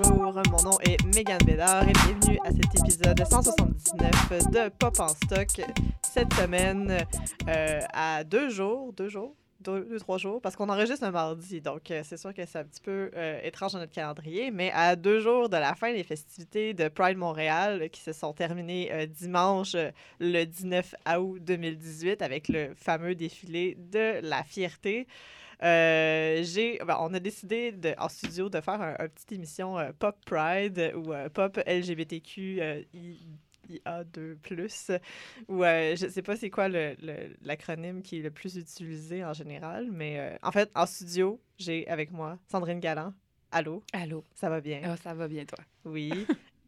Bonjour, mon Megan Bédard et bienvenue à cet épisode 179 de Pop en stock. Cette semaine, euh, à deux jours, deux jours, deux, trois jours, parce qu'on enregistre un mardi, donc euh, c'est sûr que c'est un petit peu euh, étrange dans notre calendrier, mais à deux jours de la fin des festivités de Pride Montréal qui se sont terminées dimanche le 19 août 2018 avec le fameux défilé de la fierté. Euh, j'ai, ben, on a décidé de, en studio de faire un, un petite émission euh, Pop Pride ou euh, Pop LGBTQ I- IA2+. Ou euh, je sais pas c'est quoi le- le- l'acronyme qui est le plus utilisé en général, mais euh, en fait, en studio, j'ai avec moi Sandrine Galland. Allô, Allô. ça va bien? Ah, ça va bien, toi? Oui.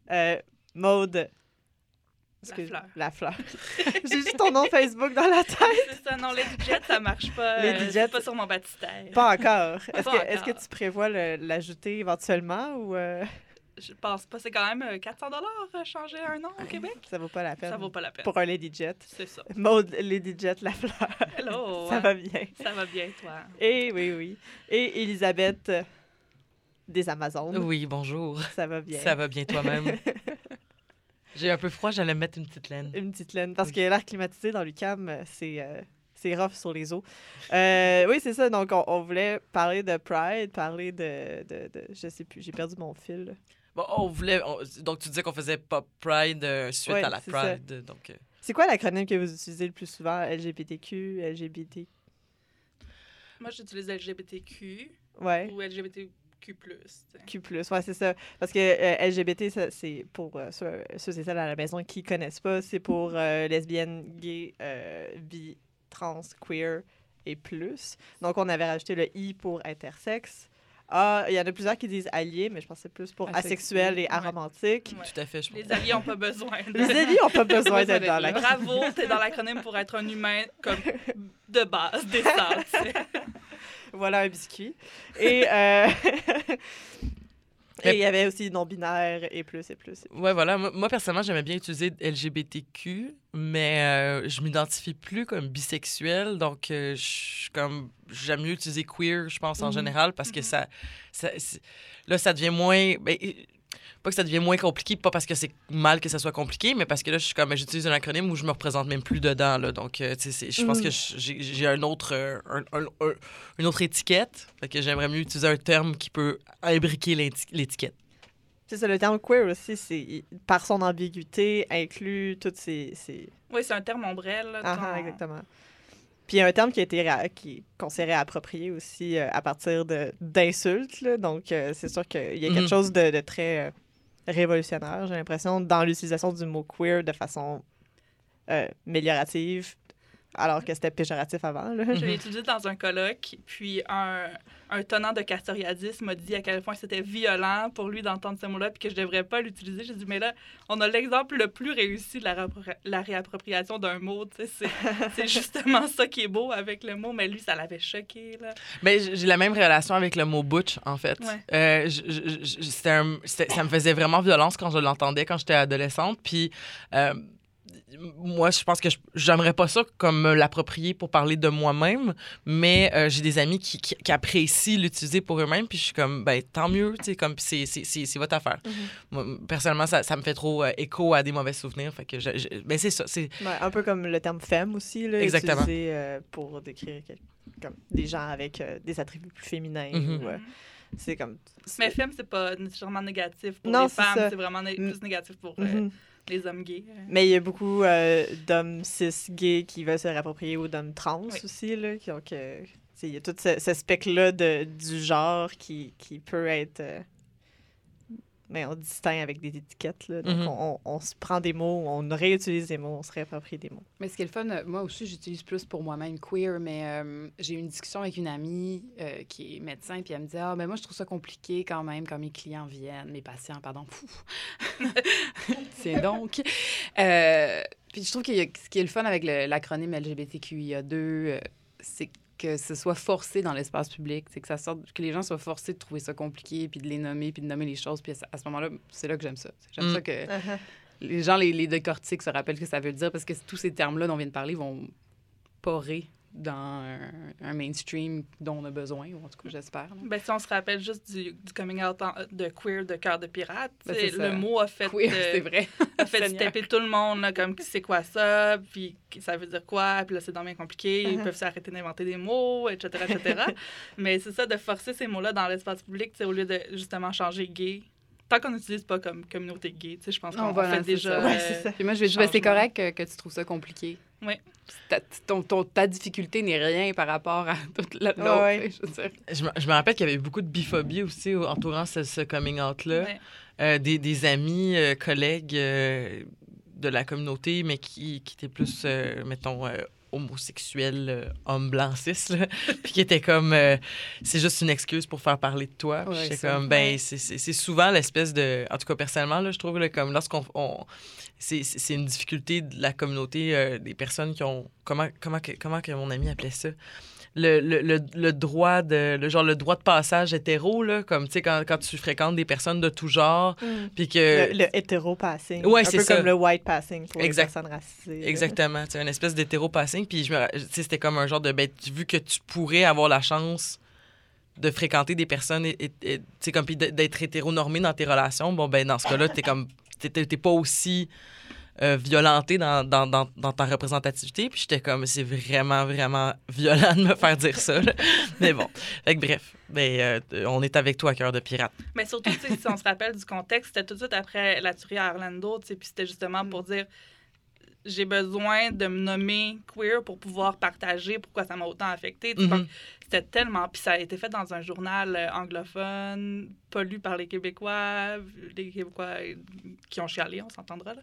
Euh, Maude. La fleur. La fleur. J'ai juste ton nom Facebook dans la tête. C'est ça, non, Lady Jet, ça marche pas. Lady euh, Jet. pas sur mon baptistère. Pas encore. Est-ce que, est-ce que tu prévois le- l'ajouter éventuellement ou euh, Je pense pas. C'est quand même euh, 400 dollars changer un nom au Québec? ça vaut pas la peine? Ça vaut pas la peine. Pour un Lady Jet. C'est ça. Maude Lady Jet La Fleur. Hello. ça va bien. Ça va bien, toi? Et oui, oui. Et Elisabeth euh, des Amazones. Oui, bonjour. Ça va bien. Ça va bien toi-même? J'ai un peu froid, j'allais me mettre une petite laine. Une petite laine. Parce que l'air climatisé dans l'UCAM, euh, c'est. euh, c'est rough sur les os. Euh, oui, c'est ça. Donc, on, on voulait parler de Pride, parler de, de, de- Je sais plus, j'ai perdu mon fil. Bon, on voulait. on- donc, tu disais qu'on faisait Pop Pride euh, suite Ouais, à la ça. Pride. Donc, euh, C'est quoi l'acronyme que vous utilisez le plus souvent? LGBTQ, LGBT? Moi, j'utilise LGBTQ Ouais. ou LGBTQ. Tu sais. Q+, ouais, c'est ça. Parce que euh, LGBT, ça, c'est pour euh, ceux, ceux et celles à la maison qui connaissent pas, c'est pour euh, lesbiennes, gays, euh, bi, trans, queer et plus. Donc, on avait rajouté le I pour intersexe. Ah, il y en a plusieurs qui disent alliés, mais je pense que c'est plus pour Asexuel. asexuel et Ouais. aromantique. Ouais. tout à fait, je pense. Les alliés n'ont pas besoin. de- Les alliés n'ont pas besoin d'être dans là. la Bravo, t'es dans l'acronyme pour être un humain comme de base, décent. Voilà un biscuit. Et euh, et il y avait aussi non-binaire et plus et plus. Ouais, voilà. Moi, moi, personnellement, j'aimais bien utiliser LGBTQ, mais euh, je m'identifie plus comme bisexuel. Donc, euh, je comme. J'aime mieux utiliser queer, je pense, en Mhm. général, parce que Mhm. ça. ça là, ça devient moins. ben, pas que ça devient moins compliqué, pas parce que c'est mal que ça soit compliqué, mais parce que là, je suis comme. J'utilise un acronyme où je me représente même plus dedans. Là, donc, euh, tu sais, c'est- je pense Mhm. que j'ai un autre, euh, un- un- un- une autre étiquette. Fait que j'aimerais mieux utiliser un terme qui peut imbriquer l'éti- l'étiquette. C'est ça, le terme queer aussi, c'est par son ambiguïté, inclut toutes ces. ces... Oui, c'est un terme ombrelle. là, Ah, ton- exactement. Puis il y a un terme qui a été ré- qui, qu'on s'est réapproprié aussi euh, à partir de, d'insultes. là. Donc, euh, c'est sûr qu'il y a quelque Mhm. chose de, de très euh, révolutionnaire, j'ai l'impression, dans l'utilisation du mot queer de façon euh, améliorative, alors que c'était péjoratif avant. Là. Je l'ai utilisé dans un colloque, puis un, un tenant de castoriadisme m'a dit à quel point c'était violent pour lui d'entendre ce mot-là, puis que je devrais pas l'utiliser. J'ai dit, mais là, on a l'exemple le plus réussi de la, réappropri- la réappropriation d'un mot. C'est justement ça qui est beau avec le mot, mais lui, ça l'avait choqué. Là. Mais j- j'ai la même relation avec le mot butch, en fait. Ouais. Euh, je- je- je- c'était un- c'était- ça me faisait vraiment violence quand je l'entendais quand j'étais adolescente. Puis euh, moi, je pense que je- j'aimerais pas ça comme me l'approprier pour parler de moi-même, mais euh, j'ai des amis qui, qui- qui apprécient l'utiliser pour eux-mêmes. Puis je suis comme, ben tant mieux, tu sais, comme c'est- c'est c'est- c'est votre affaire. Mhm. Moi, personnellement, ça, ça me fait trop euh, écho à des mauvais souvenirs. Fait que je, je- ben c'est ça. C'est Ouais, un peu comme le terme femme aussi, là, Exactement. utilisé euh, pour décrire comme des gens avec euh, des attributs plus féminins. Mhm. ou, euh, c'est comme. Mais femme, c'est pas nécessairement négatif pour Non, les femmes, c'est vraiment né- Mm. plus négatif pour euh, Mhm. Les hommes gays. Euh, Mais il y a beaucoup euh, d'hommes cis gays qui veulent se réapproprier ou d'hommes trans Oui. aussi. Là, donc, euh, il y a tout ce, ce spectre-là de- du genre qui, qui peut être euh, mais on distingue avec des étiquettes. Là. Donc, Mhm. on, on- on se prend des mots, on réutilise des mots, on se réapproprie des mots. Mais ce qui est le fun, euh, moi aussi, j'utilise plus pour moi-même queer, mais euh, j'ai eu une discussion avec une amie euh, qui est médecin, puis elle me dit Ah, ben moi, je trouve ça compliqué quand même quand mes clients viennent, mes patients, pardon. C'est donc. Euh, puis je trouve que ce qui est le fun avec l'acronyme LGBTQIA2, euh, c'est que ce soit forcé dans l'espace public, c'est que ça sorte, que les gens soient forcés de trouver ça compliqué, puis de les nommer, puis de nommer les choses. Puis à ce- moment-là, c'est là que j'aime ça. J'aime Mm. ça que les gens les, les décortiquent, se rappellent ce que ça veut dire, parce que tous ces termes-là dont on vient de parler vont porrer dans un, un mainstream dont on a besoin, ou en tout cas, j'espère. Ben, si on se rappelle juste du, du coming out en- de queer de cœur de pirate, Ben, le mot a fait, Queer, euh, c'est vrai. a fait taper tout le monde, là, comme c'est quoi ça, puis ça veut dire quoi, puis là c'est dans bien compliqué, ils Mhm. peuvent s'arrêter d'inventer des mots, etc., etc. Mais c'est ça, de forcer ces mots-là dans l'espace public, au lieu de justement changer gay. Tant qu'on n'utilise pas comme communauté gay, tu sais, je pense qu'on Non, voilà, fait c'est déjà... ça. Ouais, euh, c'est ça. Puis moi, je vais dire, c'est correct que, que tu trouves ça compliqué. Oui. Ta, ton, ton- ta difficulté n'est rien par rapport à toute la l'autre. Ouais. je veux dire. Je, me- je me rappelle qu'il y avait beaucoup de biphobie aussi au- entourant ce, ce coming out-là. ouais. Euh, des, des amis, euh, collègues euh, de la communauté, mais qui, qui étaient plus, euh, mettons, homosexuels, euh, hommes blancs cis, là. puis qui étaient comme, euh, c'est juste une excuse pour faire parler de toi. Ouais, ça. comme, ben, c'est- c'est c'est souvent l'espèce de, en tout cas personnellement, là, je trouve, là, comme lorsqu'on, on- c'est c'est- c'est une difficulté de la communauté, euh, des personnes qui ont, comment, comment, comment que mon ami appelait ça? Le, le, le, le droit de le genre le droit de passage hétéro là comme tu sais quand, quand tu fréquentes des personnes de tout genre puis que Le, le hétéro-passing. Ouais, un peu ça. comme le white-passing pour Exact. les personnes racisées. Exactement, c'est une espèce d'hétéro-passing. Puis je me, c'était comme un genre de, ben, vu que tu pourrais avoir la chance de fréquenter des personnes, et, et- et, tu sais, comme d'être hétéronormé dans tes relations, bon ben dans ce cas-là, t'es comme, t'es pas aussi euh, violenté dans, dans, dans, dans ta représentativité. Puis j'étais comme, c'est vraiment, vraiment violent de me faire dire ça. là. Mais bon, fait que bref, ben, euh, on est avec toi, cœur de pirate. Mais surtout, si on se rappelle du contexte, c'était tout de suite après la tuerie à Orlando, puis c'était justement pour dire j'ai besoin de me nommer queer pour pouvoir partager pourquoi ça m'a autant affecté. Mhm. donc, C'était tellement. Puis ça a été fait dans un journal euh, anglophone, pas lu par les Québécois, les Québécois qui ont chialé, on s'entendra. là.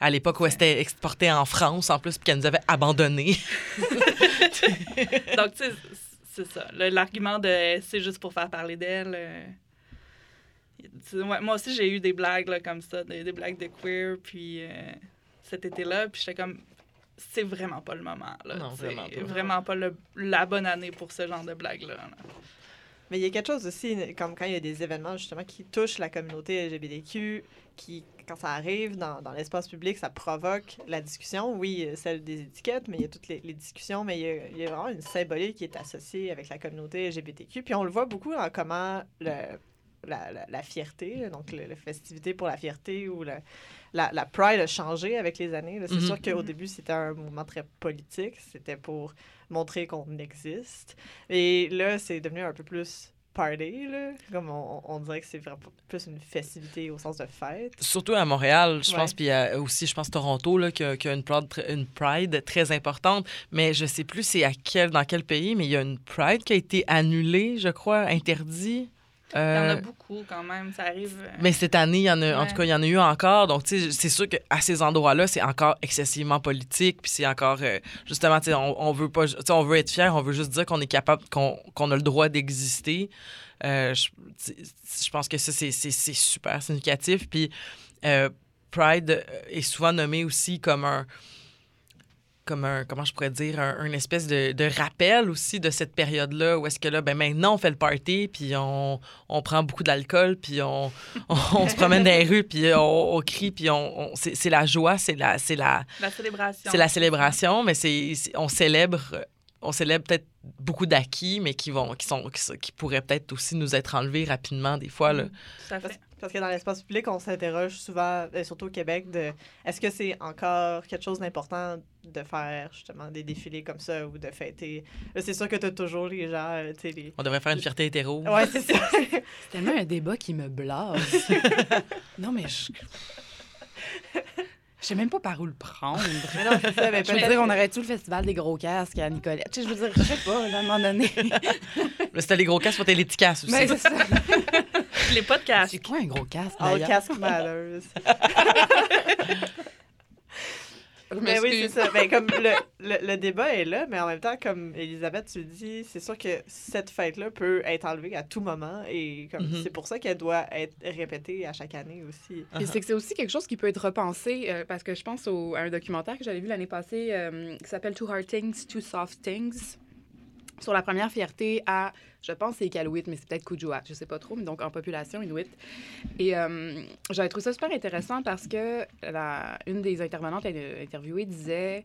À l'époque où elle s'était exportée en France, en plus, puis qu'elle nous avait abandonnés. Donc, tu sais, c'est ça. L'argument de c'est juste pour faire parler d'elle. euh, moi aussi, j'ai eu des blagues là, comme ça, des, des blagues de queer, puis euh, cet été-là, puis j'étais comme, c'est vraiment pas le moment. Là. Non, C'est vraiment pas. vraiment pas le- la bonne année pour ce genre de blagues-là. là. Mais il y a quelque chose aussi, comme quand il y a des événements justement qui touchent la communauté LGBTQ, qui, quand ça arrive dans, dans l'espace public, ça provoque la discussion. Oui, celle des étiquettes, mais il y a toutes les, les discussions, mais il y, a, il y a vraiment une symbolique qui est associée avec la communauté LGBTQ. Puis on le voit beaucoup dans comment le, la, la, la fierté, donc le, le festivité pour la fierté ou le- la, la Pride a changé avec les années. C'est Mhm. sûr qu'au Mhm. début, c'était un mouvement très politique. C'était pour montrer qu'on existe. Et là, c'est devenu un peu plus party, là. Comme on, on dirait que c'est vraiment plus une festivité au sens de fête. Surtout à Montréal, je Ouais. pense, puis euh, aussi, je pense, Toronto, là, qui a, a une, pride, une Pride très importante. Mais je sais plus c'est à quel, dans quel pays, mais il y a une Pride qui a été annulée, je crois, interdit. Il y en a Euh, beaucoup quand même, ça arrive. euh, mais cette année, il y en a, en tout cas, il y en a eu encore. Donc, tu sais, c'est sûr qu'à ces endroits-là, c'est encore excessivement politique. Puis c'est encore, euh, justement, tu sais, on, on veut pas, tu sais, on veut être fier, on veut juste dire qu'on est capable, qu'on qu'on a le droit d'exister. Euh, je, pense que ça, c'est- super significatif. Puis euh, Pride est souvent nommé aussi comme un comme un, comment je pourrais dire, un, une espèce de, de rappel aussi de cette période-là, où est-ce que là, ben maintenant, on fait le party, puis on, on prend beaucoup d'alcool, puis on, on, on se promène dans les rues, puis on, on crie, puis on, c'est la joie, c'est la, c'est la, la célébration. c'est la célébration, mais c'est- on célèbre, on célèbre peut-être beaucoup d'acquis, mais qui vont, qui sont, qui, pourraient peut-être aussi nous être enlevés rapidement des fois là. Tout à Parce, fait. parce que dans l'espace public, on s'interroge souvent, euh, surtout au Québec, de est-ce que c'est encore quelque chose d'important de faire justement des défilés comme ça ou de fêter? Là, c'est sûr que tu as toujours les gens, euh, tu sais, les. On devrait faire une fierté hétéro. Ouais, c'est ça. C'est tellement un débat qui me blase. non, mais je. Je sais même pas par où le prendre. Mais non, c'est ça. Mais Je veux dire, on aurait tout le festival des gros casques à Nicolette. Tu sais, je veux dire, je sais pas, là, à un moment donné. Là, C'était les gros casques, c'était les petits casques aussi. Mais c'est ça. les podcasts. C'est quoi un gros casque, d'ailleurs? Cask Matters. Je Mais oui, c'est ça. Ben, comme le, le, le débat est là, mais en même temps, comme Elisabeth, tu le dis, c'est sûr que cette fête-là peut être enlevée à tout moment et comme Mhm. c'est pour ça qu'elle doit être répétée à chaque année aussi. Et c'est que c'est aussi quelque chose qui peut être repensé euh, parce que je pense au- à un documentaire que j'avais vu l'année passée euh, qui s'appelle Two Hard Things, Two Soft Things sur la première fierté à, je pense, c'est Iqaluit, mais c'est peut-être Kuujjuaq, je sais pas trop, mais donc en population inuit. Et euh, j'avais trouvé ça super intéressant parce que la, une des intervenantes interviewées disait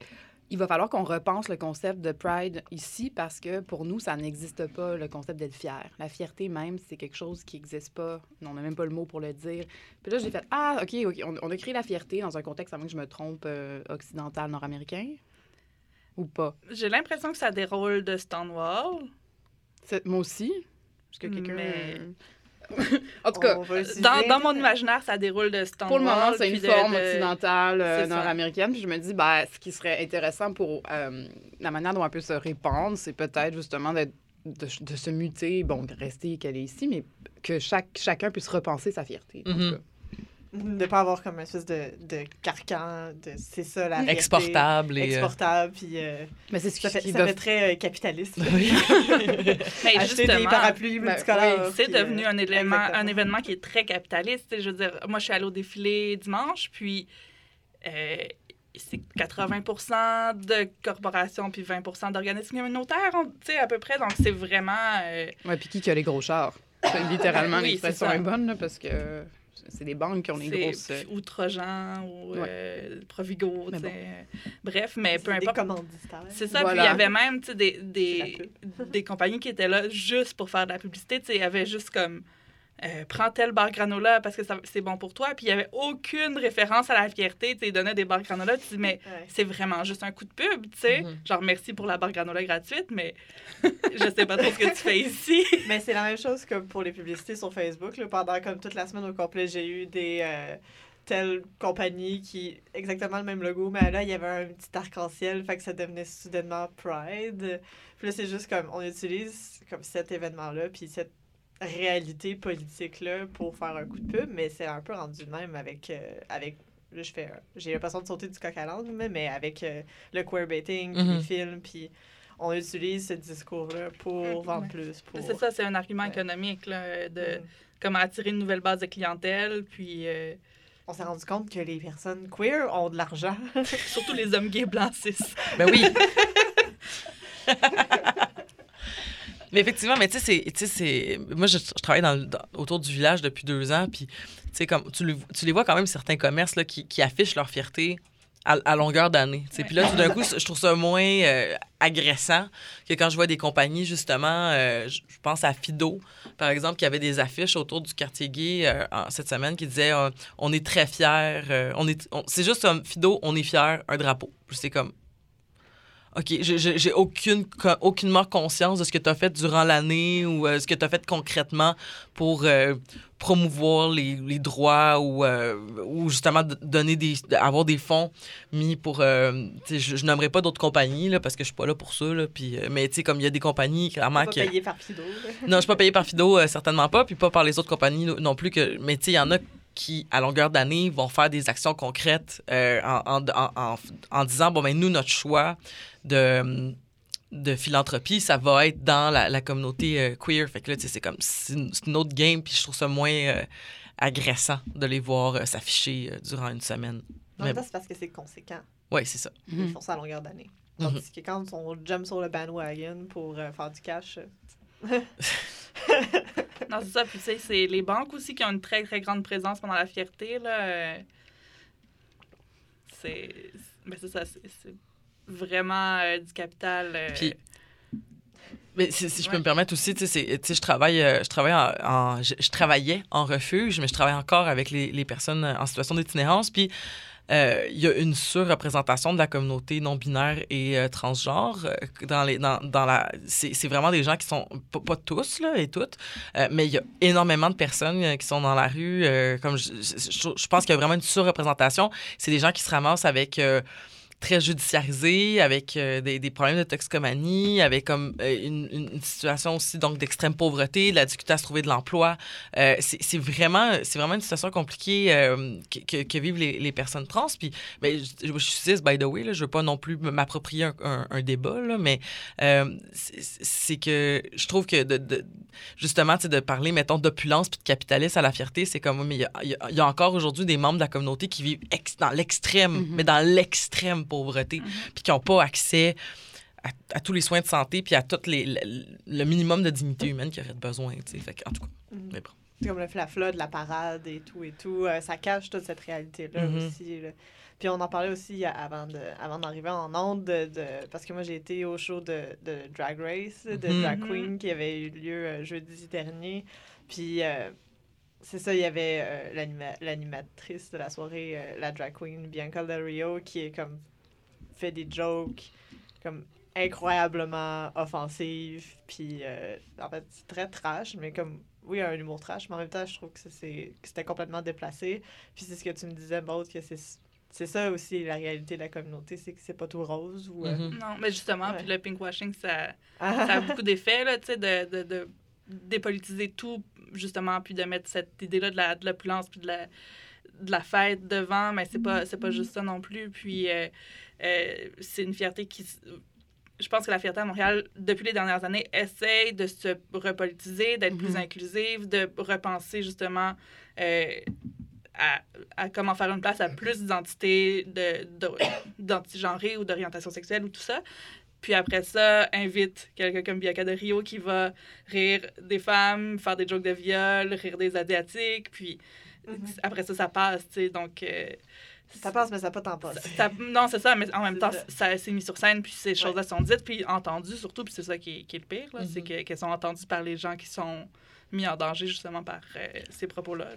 il va falloir qu'on repense le concept de Pride ici parce que pour nous, ça n'existe pas, le concept d'être fier. La fierté même, c'est quelque chose qui n'existe pas. On n'a même pas le mot pour le dire. Puis là, j'ai fait Ah, OK, OK. On, on a créé la fierté dans un contexte, à moins que je me trompe, euh, occidental, nord-américain ou pas? J'ai l'impression que ça déroule de Stonewall. Moi aussi. Est-ce que quelqu'un. Mais- en tout cas, On Dans, dans mon imaginaire, ça déroule de Stonewall. Pour le moment, c'est une de- forme de- occidentale, euh, nord-américaine. Puis je me dis, ben, ce qui serait intéressant pour euh, la manière dont elle peut se répandre, c'est peut-être justement d'être- de, de se muter, bon, de rester qu'elle est ici, mais que chaque, chacun puisse repenser sa fierté. en tout Mhm. cas. De pas avoir comme une espèce de, de carcan, de c'est ça la. Exportable et. euh, Exportable, puis euh, Mais c'est ce ça fait, qui ça très euh, capitaliste. Oui. Mais Acheter des justement, parapluies ben, multicolores. C'est euh, devenu un élément, un événement qui est très capitaliste. Tu sais, Je veux dire, moi, je suis allée au défilé dimanche, puis euh, c'est 80% de corporations puis 20% d'organismes communautaires, on- tu sais, à peu près. Donc, c'est vraiment... euh, Ouais, puis qui qui a les gros chars? Littéralement, Oui, l'expression c'est ça. est bonne, là, parce que c'est des banques qui ont les c'est grosses... euh, ou Trojan ou Ouais. euh, Provigo, Mais bon. Bref, mais peu des importe. C'est ça, Voilà. puis il y avait même des, des, des compagnies qui étaient là juste pour faire de la publicité. Tu sais, Il y avait juste comme euh, prends tel bar granola parce que ça- c'est bon pour toi. Puis il n'y avait aucune référence à la fierté. Tu donnaient des bars granola. Tu dis, mais Ouais. c'est vraiment juste un coup de pub, tu sais. Mhm. Genre, merci pour la barre granola gratuite, mais je sais pas trop ce que tu fais ici. Mais c'est la même chose que pour les publicités sur Facebook. Là. Pendant comme toute la semaine au complet, j'ai eu des euh, telles compagnies qui exactement le même logo, mais là il y avait un petit arc-en-ciel, fait que ça devenait soudainement Pride. Puis là c'est juste comme on utilise comme cet événement-là, puis cette réalité politique là pour faire un coup de pub, mais c'est un peu rendu le même avec euh, avec là je fais j'ai l'impression de sauter du coq à l'âne, mais, mais avec euh, le queerbaiting, puis Mhm. les films, puis on utilise ce discours-là pour Mhm, vendre plus. Pour... C'est ça, c'est un argument Ouais. économique là, de Mhm. comment attirer une nouvelle base de clientèle. Puis euh, On s'est rendu compte que les personnes queer ont de l'argent. surtout les hommes gays blancs cis. Ben oui. mais effectivement, mais tu sais, c'est-. Moi, je, je travaille dans, autour du village depuis deux ans, puis comme tu, le- tu les vois quand même, certains commerces là, qui, qui affichent leur fierté à, à longueur d'année. Puis là, tout d'un coup, je trouve ça moins euh, agressant que quand je vois des compagnies, justement, euh, je pense à Fido, par exemple, qui avait des affiches autour du quartier gay euh, en- cette semaine qui disaient On est très fiers, on est, c'est juste comme Fido, on est fiers, un drapeau. C'est comme OK, j'ai- aucune, aucunement conscience de ce que tu as fait durant l'année ou euh, ce que tu as fait concrètement pour euh, promouvoir les, les droits ou, euh, ou justement donner des, avoir des fonds mis pour. je, je nommerai pas d'autres compagnies là, parce que je suis pas là pour ça. Là, euh, mais tu sais, comme il y a des compagnies, clairement. pas que- payé par Fido. non, je suis pas payé par Fido, certainement pas, puis pas par les autres compagnies no- non plus. Que, mais tu sais, il y en a qui, à longueur d'année, vont faire des actions concrètes euh, en, en, en, en- disant, bon, ben nous, notre choix de, de philanthropie, ça va être dans la, la communauté euh, queer. Fait que là, tu sais, c'est comme, c'est une, autre game, puis je trouve ça moins euh, agressant de les voir euh, s'afficher durant une semaine. En Mais même temps, c'est parce que c'est conséquent. Oui, c'est ça. Ils font ça à longueur d'année. Mhm. Tandis que quand on jump sur le bandwagon pour faire du cash, Non, c'est ça. Puis, tu sais, c'est les banques aussi qui ont une très, très grande présence pendant la fierté, là. euh, C'est... Ben, c'est ça, c'est vraiment euh, du capital. euh, Puis, Mais si, si je peux Ouais. me permettre aussi, tu sais, c'est- tu sais, je travaille, euh, je travaille en, en- je, je travaillais en refuge, mais je travaille encore avec les, les personnes en situation d'itinérance. Puis euh, il y a une surreprésentation de la communauté non binaire et euh, transgenre euh, dans les, dans, dans la. C'est vraiment des gens qui sont pas, tous là et toutes, mais il y a énormément de personnes qui sont dans la rue. comme je- je pense qu'il y a vraiment une surreprésentation. C'est des gens qui se ramassent avec. Très judiciarisé, avec euh, des, des problèmes de toxicomanie, avec comme euh, une, une- situation aussi donc d'extrême pauvreté, de la difficulté à se trouver de l'emploi. Euh, c'est c'est vraiment, c'est vraiment une situation compliquée euh, que, que- vivent les, les personnes trans. Puis, ben, je, je suis by the way, là, je veux pas non plus m'approprier un, un- un débat, là, mais euh, c'est que je trouve que de, de- justement, de parler, mettons, d'opulence puis de capitalisme à la fierté, c'est comme, mais il y y y a encore aujourd'hui des membres de la communauté qui vivent ex- dans l'extrême, Mhm. mais dans l'extrême pauvreté, puis qui n'ont pas accès à, à tous les soins de santé puis à tout les, le, le minimum de dignité humaine qu'ils auraient besoin. Fait en tout cas, Mhm. mais bon. C'est comme le flafla de la parade et tout et tout. euh, ça cache toute cette réalité-là Mhm. aussi. là. Puis on en parlait aussi avant de avant d'arriver en onde de, de- parce que moi j'ai été au show de, de Drag Race de Mhm. Drag Mhm. Queen qui avait eu lieu euh, jeudi dernier. Puis euh, c'est ça, il y avait euh, l'anima- l'animatrice de la soirée, euh, la drag queen Bianca Del Rio, qui est comme fait des jokes comme incroyablement offensives. Puis euh, en fait, c'est très trash, mais comme oui, un humour trash, mais en même temps, je trouve que ça, c'est c'était complètement déplacé. Puis c'est ce que tu me disais, Maud, que c'est c'est ça aussi la réalité de la communauté, c'est que c'est pas tout rose ou euh, Mhm. Non, mais justement, puis le pinkwashing, ça, ah, ça a beaucoup d'effets, là, tu sais, de, de, de dépolitiser tout, justement, puis de mettre cette idée-là de la- de l'opulence, puis de la, de la fête devant, mais c'est pas, c'est pas juste ça non plus. Puis euh, c'est une fierté qui... Je pense que la fierté à Montréal, depuis les dernières années, essaye de se repolitiser, d'être plus Mhm. inclusive, de repenser justement euh, à, à comment faire une place à plus d'identités de, de, d'antigenrées ou d'orientation sexuelle ou tout ça. Puis après ça, invite quelqu'un comme Bianca de Rio qui va rire des femmes, faire des jokes de viol, rire des Asiatiques. Puis Mhm. après ça, ça passe, tu sais. Donc. euh, ça passe, mais ça pas tant pas. ça- non, c'est ça, mais en même temps, ça. ça s'est mis sur scène, puis ces choses-là sont dites, puis entendues surtout, puis c'est ça qui est, qui est le pire, là, c'est Mhm. que- qu'elles sont entendues par les gens qui sont mis en danger justement par euh, ces propos-là.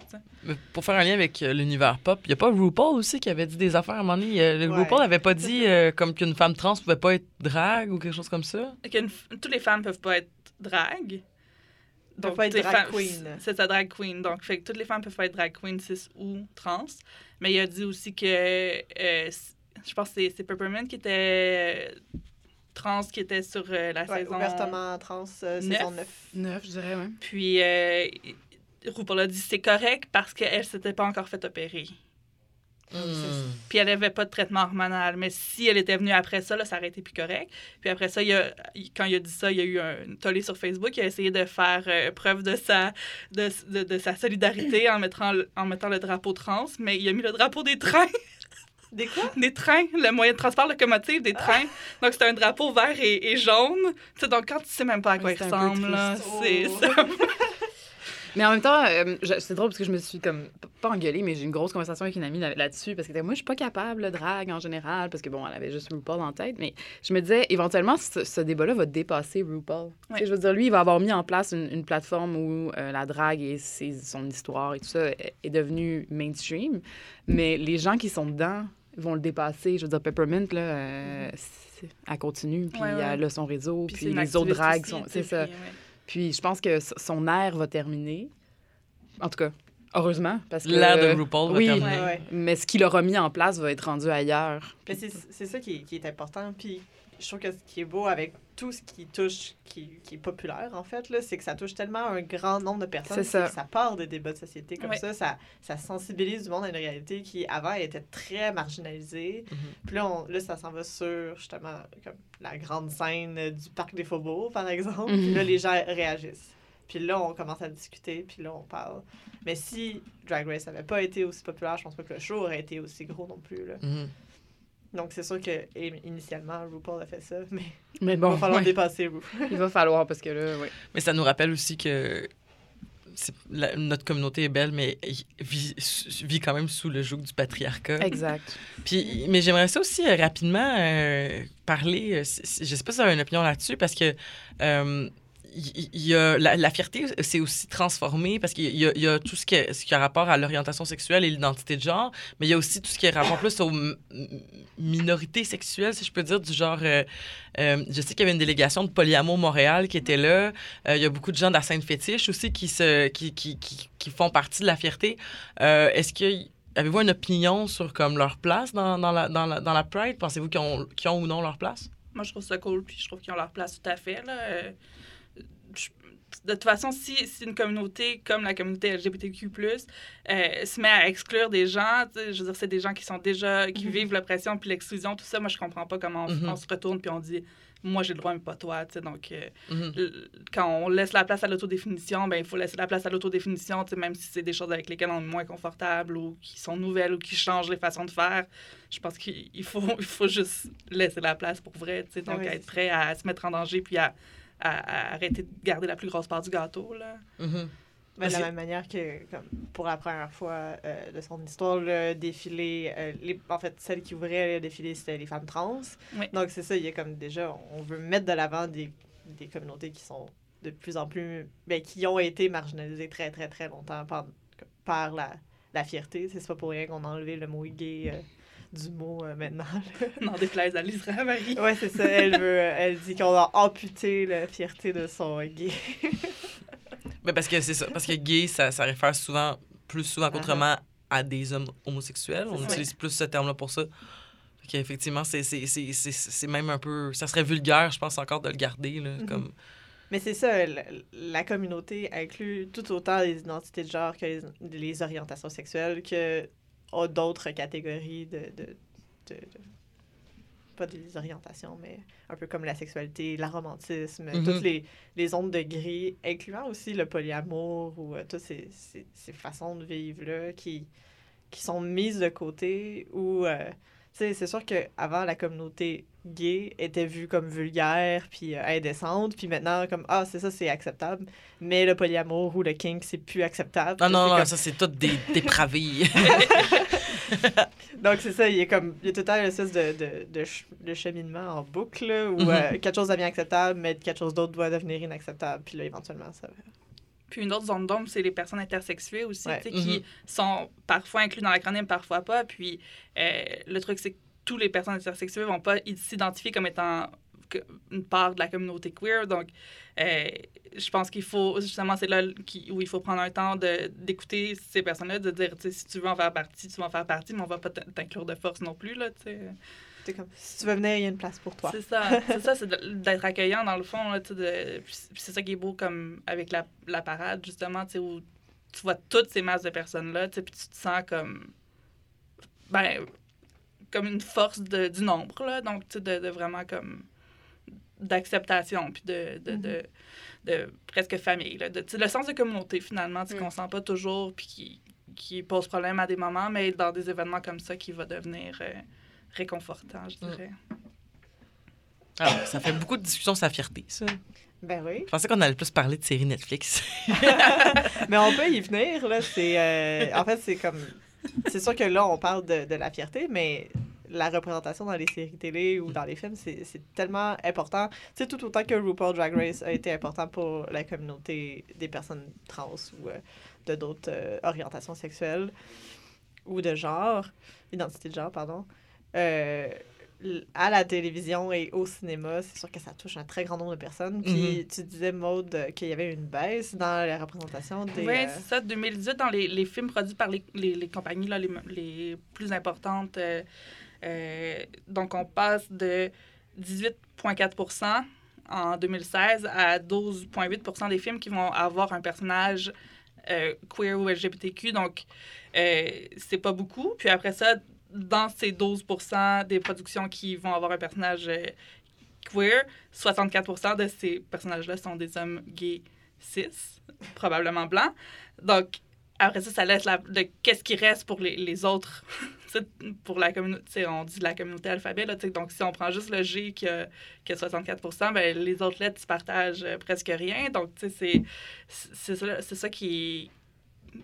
Pour faire un lien avec euh, l'univers pop, il n'y a pas RuPaul aussi qui avait dit des affaires à un moment donné. Euh, Ouais. RuPaul n'avait pas dit euh, comme qu'une femme trans pouvait pas être drague ou quelque chose comme ça? Qu'une toutes les femmes peuvent pas être drag. Peuvent pas être drag queen. C'est ça, drag queen. Donc, fait que toutes les femmes peuvent pas être drag queen, cis ou trans. Mais il a dit aussi que, euh, je pense que c'est- c'est Peppermint qui était euh, trans, qui était sur euh, la Ouais, saison. ouvertement trans, euh, saison 9. Neuf, je dirais, ouais. Puis, euh, RuPaul a dit c'est correct parce qu'elle s'était pas encore fait opérer. Hmm. Puis elle avait pas de traitement hormonal. Mais si elle était venue après ça, là, ça aurait été plus correct. Puis après ça, il a- il- quand il a dit ça, il y a eu un tollé sur Facebook. Il a essayé de faire euh, preuve de sa, de, de- de sa solidarité en mettant, le- en mettant le drapeau trans. Mais il a mis le drapeau des trains. Des quoi? Des trains, le moyen de transport locomotive des trains. Donc c'est un drapeau vert et, et jaune. Tu sais, donc quand tu sais même pas à quoi Ouais, il ressemble, c'est Oh. ça. Mais en même temps, euh, c'est drôle parce que je me suis comme pas engueulée, mais j'ai eu une grosse conversation avec une amie là- là-dessus parce que moi, je suis pas capable, le drag en général, parce que bon, elle avait juste RuPaul en tête, mais je me disais, éventuellement, ce, ce débat-là va dépasser RuPaul. Je veux dire, lui, il va avoir mis en place une, une plateforme où euh, la drague et ses- son histoire et tout ça est, est devenue mainstream, mais les gens qui sont dedans vont le dépasser. Je veux dire, Peppermint, là, euh, c'est- elle continue, puis Ouais, ouais. elle a son réseau, puis, les autres dragues sont... C'est ça. puis, ouais. Puis je pense que s- son air va terminer. En tout cas, heureusement, parce que... L'air de RuPaul oui. va terminer. Ouais, ouais. Mais ce qu'il aura mis en place va être rendu ailleurs. Mais c'est c'est ça qui est, qui est important. Puis je trouve que ce qui est beau avec tout ce qui touche, qui, qui est populaire, en fait, là, c'est que ça touche tellement un grand nombre de personnes. C'est ça. que ça part des débats de société comme Ouais. ça, ça. Ça sensibilise du monde à une réalité qui, avant, était très marginalisée. Mhm. Puis là, on- là, ça s'en va sur, justement, comme la grande scène du Parc des Faubourgs, par exemple. Puis Mhm. là, les gens réagissent. Puis là, on commence à discuter, puis là, on parle. Mais si Drag Race n'avait pas été aussi populaire, je pense pas que le show aurait été aussi gros non plus. Là. Mhm. Donc, c'est sûr que et- initialement, RuPaul a fait ça, mais Mais il bon, va falloir ouais, dépasser Ru. il va falloir parce que là, oui. Mais ça nous rappelle aussi que la- notre communauté est belle, mais vit, vit quand même sous le joug du patriarcat. Exact. Puis, mais j'aimerais ça aussi euh, rapidement euh, parler. euh, si- si- je sais pas si tu as une opinion là-dessus, parce que euh, il il a la, la fierté s'est aussi transformée parce qu'il y, y a tout ce qui, ce qui a rapport à l'orientation sexuelle et l'identité de genre, mais il y a aussi tout ce qui est rapport plus aux minorités sexuelles, si je peux dire, du genre. euh, euh, je sais qu'il y avait une délégation de Polyamour Montréal qui était là. Euh, il y a beaucoup de gens de fétiche aussi qui, se, qui, qui, qui, qui font partie de la fierté. Est-ce que avez-vous une opinion sur comme leur place dans, dans la, dans, la, dans la Pride? Pensez-vous qu'ils ont, qu'ils ont ou non leur place? Moi, je trouve ça cool, puis je trouve qu'ils ont leur place tout à fait. Là. De toute façon, si, si une communauté comme la communauté LGBTQ+, euh, se met à exclure des gens, je veux dire, c'est des gens qui sont déjà, qui Mhm. vivent l'oppression puis l'exclusion, tout ça, moi, je comprends pas comment on, Mhm. on se retourne puis on dit « moi, j'ai le droit, mais pas toi », tu sais, donc... euh, Mhm. quand on laisse la place à l'autodéfinition, ben il faut laisser la place à l'autodéfinition, tu sais, même si c'est des choses avec lesquelles on est moins confortable ou qui sont nouvelles ou qui changent les façons de faire. Je pense qu'il il faut, il faut juste laisser la place pour vrai, tu sais, donc Oui, être prêt à se mettre en danger puis à, à- à arrêter de garder la plus grosse part du gâteau. Là. Mhm. Ben, de la même manière que, comme, pour la première fois euh, de son histoire, le défilé, euh, les, en fait, celle qui ouvrait le défilé, c'était les femmes trans. Oui. Donc, c'est ça, il y a comme déjà, on veut mettre de l'avant des, des communautés qui sont de plus en plus, ben, qui ont été marginalisées très, très, très longtemps par, par la, la fierté. C'est pas pour rien qu'on a enlevé le mot gay euh, du mot euh, maintenant. N'en déplaise à Lisa Marie. ouais, c'est ça, elle veut, euh, elle dit qu'on a amputé la fierté de son gay. Ben, parce que c'est ça. Parce que gay, ça, ça réfère souvent, plus souvent qu'autrement, à des hommes homosexuels. On utilise plus ce terme-là pour ça. Fait qu'effectivement, c'est, c'est, c'est, c'est, c'est même un peu. Ça serait vulgaire, je pense, encore de le garder. Là, Mhm. comme... Mais c'est ça, la, la communauté inclut tout autant les identités de genre que les, les orientations sexuelles que oh, d'autres catégories de, de, de- de- Pas des orientations, mais un peu comme la sexualité, la romantisme, Mhm. toutes les, les ondes de gris, incluant aussi le polyamour ou euh, toutes ces, ces, ces façons de vivre-là qui, qui sont mises de côté ou. euh, c'est sûr qu'avant, la communauté gay était vue comme vulgaire puis euh, indécente, puis maintenant, comme Ah, c'est ça, c'est acceptable. Mais le polyamour ou le kink, c'est plus acceptable. Non, non, non, comme- ça, c'est tout des dépravés. Donc, c'est ça, il y a comme. Il y a tout le temps une espèce de, de, de, ch- de cheminement en boucle, là, où Mhm. euh, quelque chose devient acceptable, mais quelque chose d'autre doit devenir inacceptable. Puis là, éventuellement, ça va. Puis une autre zone d'ombre, c'est les personnes intersexuées aussi, Ouais. qui sont parfois inclus dans l'acronyme, parfois pas. Puis euh, le truc, c'est que tous les personnes intersexuées vont pas s'identifier comme étant une part de la communauté queer. Donc, euh, je pense qu'il faut, justement, c'est là où il faut prendre un temps d'écouter ces personnes-là, de dire, tu sais, si tu veux en faire partie, tu vas en faire partie, mais on va pas t'in- t'inclure de force non plus, là, tu sais. C'est comme Si tu veux venir, il y a une place pour toi. C'est ça, c'est ça, c'est d'être accueillant dans le fond. Là, de- puis c'est- ça qui est beau comme avec la, la parade, justement, où tu vois toutes ces masses de personnes-là, puis tu te sens comme. Ben, comme une force de, du nombre, là. Donc, tu sais, de, de vraiment comme. d'acceptation, puis de. de, de, de presque famille, là. De, tu sais, le sens de communauté, finalement, tu sais, Mm. qu'on sent pas toujours, puis qui, qui pose problème à des moments, mais dans des événements comme ça qui va devenir euh, réconfortant, je Mm. dirais. Ah, ça fait beaucoup de discussions sur la fierté, ça. Ben oui. Je pensais qu'on allait plus parler de séries Netflix. Mais on peut y venir, là. C'est, euh, en fait, c'est comme... C'est sûr que là, on parle de, de la fierté, mais la représentation dans les séries télé ou dans les films, c'est, c'est tellement important. Sais, tout autant que RuPaul Drag Race a été important pour la communauté des personnes trans ou euh, de d'autres euh, orientations sexuelles ou de genre, identité de genre, pardon. Euh, à la télévision et au cinéma, c'est sûr que ça touche un très grand nombre de personnes. Puis tu disais, Maude, qu'il y avait une baisse dans la représentation des... Oui, euh, c'est ça. 2018, dans les, les films produits par les, les, les compagnies là, les, les plus importantes, euh, euh, donc on passe de 18,4% en 2016 à 12,8% des films qui vont avoir un personnage euh, queer ou LGBTQ. Donc, euh, c'est pas beaucoup. Puis après ça, dans ces 12% des productions qui vont avoir un personnage euh, queer, 64% de ces personnages-là sont des hommes gays cis, probablement blancs. Donc, après ça, ça laisse la, de qu'est-ce qui reste pour les, les autres, pour la communauté, on dit la communauté alphabet, là, donc si on prend juste le G qui a, qui a 64 ben, les autres lettres, ils partagent euh, presque rien. Donc, c'est, ça, ça qui,